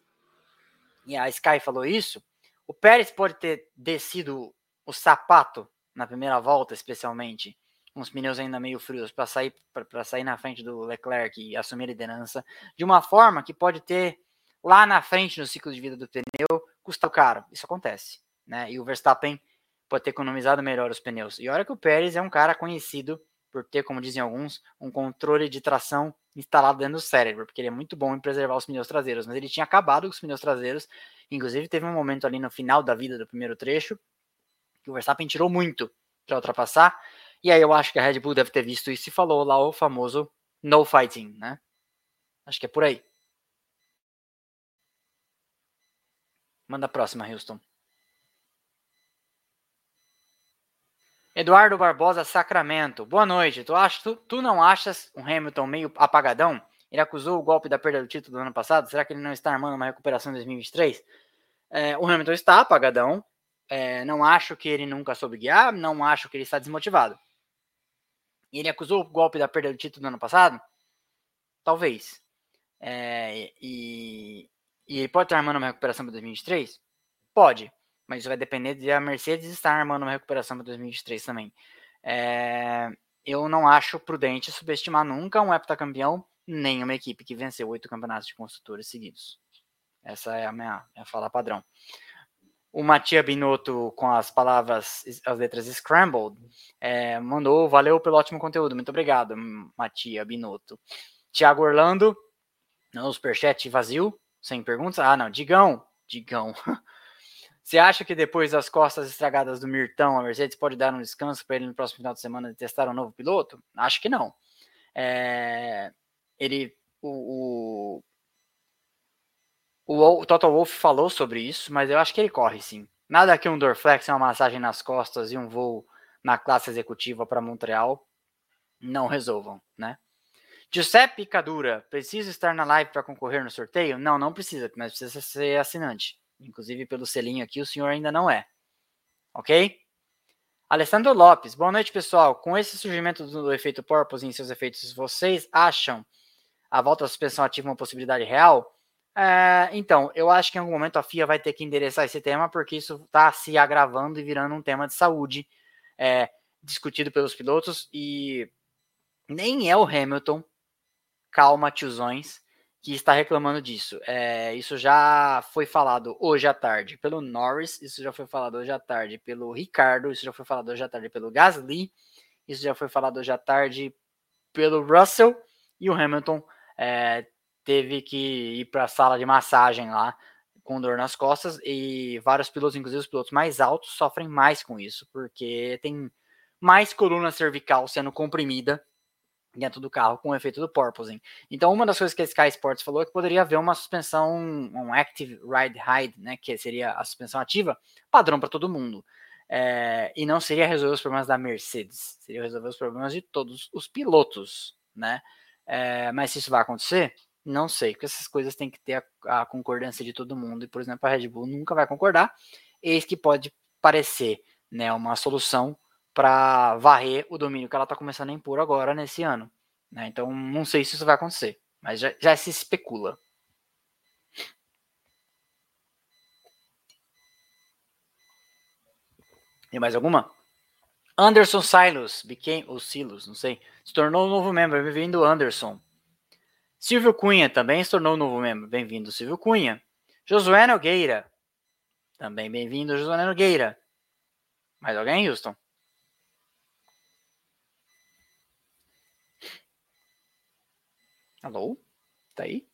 e a Sky falou isso, o Pérez pode ter descido o sapato na primeira volta, especialmente, uns pneus ainda meio frios para sair para sair na frente do Leclerc e assumir a liderança de uma forma que pode ter lá na frente no ciclo de vida do pneu custar caro. Isso acontece, né? E o Verstappen pode ter economizado melhor os pneus. E olha que o Pérez é um cara conhecido por ter, como dizem alguns, um controle de tração instalado dentro do cérebro, porque ele é muito bom em preservar os pneus traseiros, mas ele tinha acabado com os pneus traseiros, inclusive teve um momento ali no final da vida do primeiro trecho que o Verstappen tirou muito para ultrapassar, e aí eu acho que a Red Bull deve ter visto isso e falou lá o famoso no fighting, né? Acho que é por aí. Manda a próxima, Houston. Eduardo Barbosa Sacramento. Boa noite. Tu, acha, tu, tu, não achas um Hamilton meio apagadão? Ele acusou o golpe da perda do título do ano passado. Será que ele não está armando uma recuperação em 2023? É, o Hamilton está apagadão. É, não acho que ele nunca soube guiar. Não acho que ele está desmotivado. Ele acusou o golpe da perda do título no ano passado? Talvez. É, e, e ele pode estar armando uma recuperação para 2023? Pode. Mas isso vai depender de a Mercedes estar armando uma recuperação para 2023 também. É, eu não acho prudente subestimar nunca um heptacampeão, nem uma equipe que venceu oito campeonatos de construtores seguidos. Essa é a minha, minha fala padrão. O Matia Binotto, com as palavras, as letras scrambled, é, mandou, valeu pelo ótimo conteúdo. Muito obrigado, Matia Binotto. Tiago Orlando, no superchat vazio, sem perguntas. Ah, não, Digão, Digão. Você acha que depois das costas estragadas do Mirtão, a Mercedes pode dar um descanso para ele no próximo final de semana de testar um novo piloto? Acho que não. É, ele, o, o, o Total Wolff falou sobre isso, mas eu acho que ele corre sim. Nada que um Dorflex, uma massagem nas costas e um voo na classe executiva para Montreal não resolvam, né? Giuseppe Cadura, precisa estar na live para concorrer no sorteio? Não, não precisa, mas precisa ser assinante. Inclusive, pelo selinho aqui, o senhor ainda não é. Ok? Alessandro Lopes, boa noite, pessoal. Com esse surgimento do efeito Purpose em seus efeitos, vocês acham a volta da suspensão ativa uma possibilidade real? É, então, eu acho que em algum momento a FIA vai ter que endereçar esse tema, porque isso está se agravando e virando um tema de saúde é, discutido pelos pilotos. E nem é o Hamilton, calma, tiozões, que está reclamando disso. É, isso já foi falado hoje à tarde pelo Norris, isso já foi falado hoje à tarde pelo Ricardo, isso já foi falado hoje à tarde pelo Gasly, isso já foi falado hoje à tarde pelo Russell e o Hamilton é, teve que ir para a sala de massagem lá com dor nas costas e vários pilotos, inclusive os pilotos mais altos, sofrem mais com isso, porque tem mais coluna cervical sendo comprimida dentro do carro com o efeito do porpoising. Então, uma das coisas que a Sky Sports falou é que poderia haver uma suspensão, um Active Ride Hide, né, que seria a suspensão ativa, padrão para todo mundo. É, e não seria resolver os problemas da Mercedes, seria resolver os problemas de todos os pilotos, né? É, mas se isso vai acontecer, não sei, porque essas coisas têm que ter a, a concordância de todo mundo, e por exemplo, a Red Bull nunca vai concordar, eis que pode parecer né, uma solução para varrer o domínio que ela está começando a impor agora nesse ano. Né? Então, não sei se isso vai acontecer, mas já, já se especula. Tem mais alguma? Anderson Silos, became, ou Silos, não sei, se tornou um novo membro. Bem-vindo, Anderson. Silvio Cunha também se tornou um novo membro. Bem-vindo, Silvio Cunha. Josué Nogueira. Também bem-vindo, Josué Nogueira. Mais alguém, Houston? Alô? Tá aí?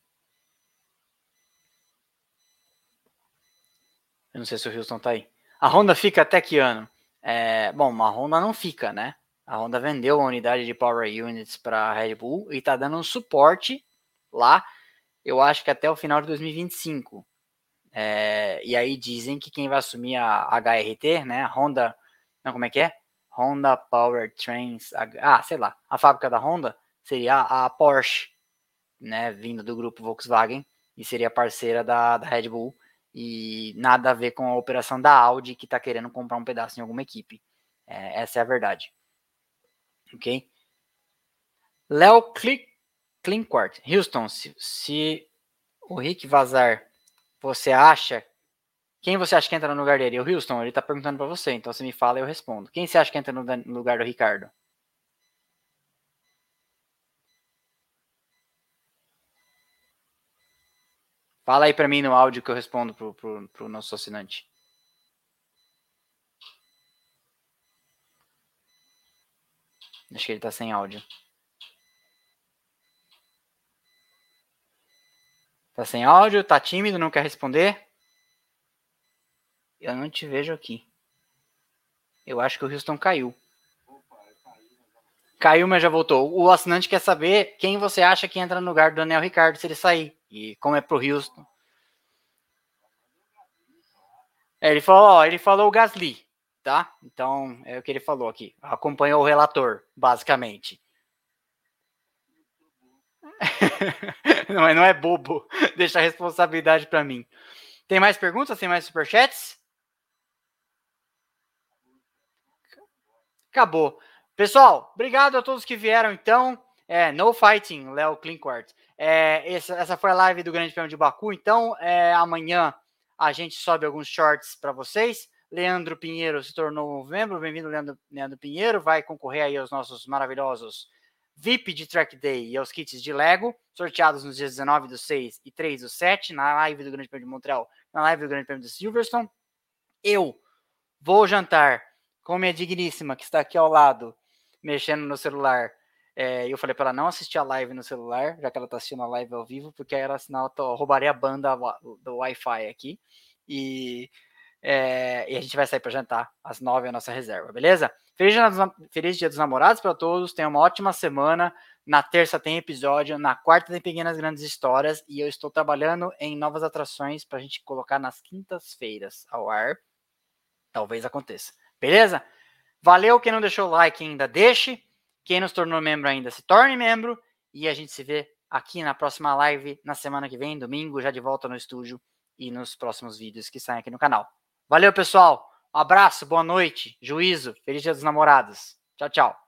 Eu não sei se o Houston tá aí. A Honda fica até que ano? É, bom, a Honda não fica, né? A Honda vendeu a unidade de Power Units para a Red Bull e está dando um suporte lá, eu acho que até o final de 2025. É, e aí dizem que quem vai assumir a HRT, né? A Honda. Não, como é que é? Honda Power Trains. Ah, sei lá. A fábrica da Honda seria a Porsche né, vindo do grupo Volkswagen e seria parceira da, da Red Bull e nada a ver com a operação da Audi que está querendo comprar um pedaço em alguma equipe. É, essa é a verdade. Ok? Léo Clinquart. Houston, se, se o Rick vazar, você acha. Quem você acha que entra no lugar dele? O Houston, ele está perguntando para você, então você me fala e eu respondo. Quem você acha que entra no lugar do Ricardo? Fala aí para mim no áudio que eu respondo pro, pro, pro nosso assinante. Acho que ele tá sem áudio. Tá sem áudio, tá tímido, não quer responder? Eu não te vejo aqui. Eu acho que o Houston caiu. Caiu, mas já voltou. O assinante quer saber quem você acha que entra no lugar do Daniel Ricardo se ele sair. E como é pro Houston. É, ele falou, ó, ele falou o Gasly, tá? Então, é o que ele falou aqui. Acompanhou o relator, basicamente. não, é, não é bobo. Deixa a responsabilidade para mim. Tem mais perguntas? Tem mais superchats? Acabou. Pessoal, obrigado a todos que vieram, então. É, no fighting, Léo Klinkwart. É, essa, essa foi a live do Grande Prêmio de Baku. Então, é, amanhã a gente sobe alguns shorts para vocês. Leandro Pinheiro se tornou um membro. Bem-vindo, Leandro, Leandro Pinheiro. Vai concorrer aí aos nossos maravilhosos VIP de Track Day e aos kits de Lego, sorteados nos dias 19 do 6 e 3 do 7, na live do Grande Prêmio de Montreal, na live do Grande Prêmio de Silverstone. Eu vou jantar com minha digníssima, que está aqui ao lado, mexendo no celular. É, eu falei para ela não assistir a live no celular, já que ela está assistindo a live ao vivo, porque era sinal eu roubaria a banda do Wi-Fi aqui. E, é, e a gente vai sair para jantar às nove a nossa reserva, beleza? Feliz dia, dos, namorados para todos, tenham uma ótima semana. Na terça tem episódio, na quarta tem Pequenas Grandes Histórias e eu estou trabalhando em novas atrações para a gente colocar nas quintas-feiras ao ar. Talvez aconteça, beleza? Valeu, quem não deixou o like ainda, deixe. Quem não se tornou membro ainda, se torne membro. E a gente se vê aqui na próxima live, na semana que vem, domingo, já de volta no estúdio e nos próximos vídeos que saem aqui no canal. Valeu, pessoal. Um abraço, boa noite, juízo, feliz dia dos namorados. Tchau, tchau.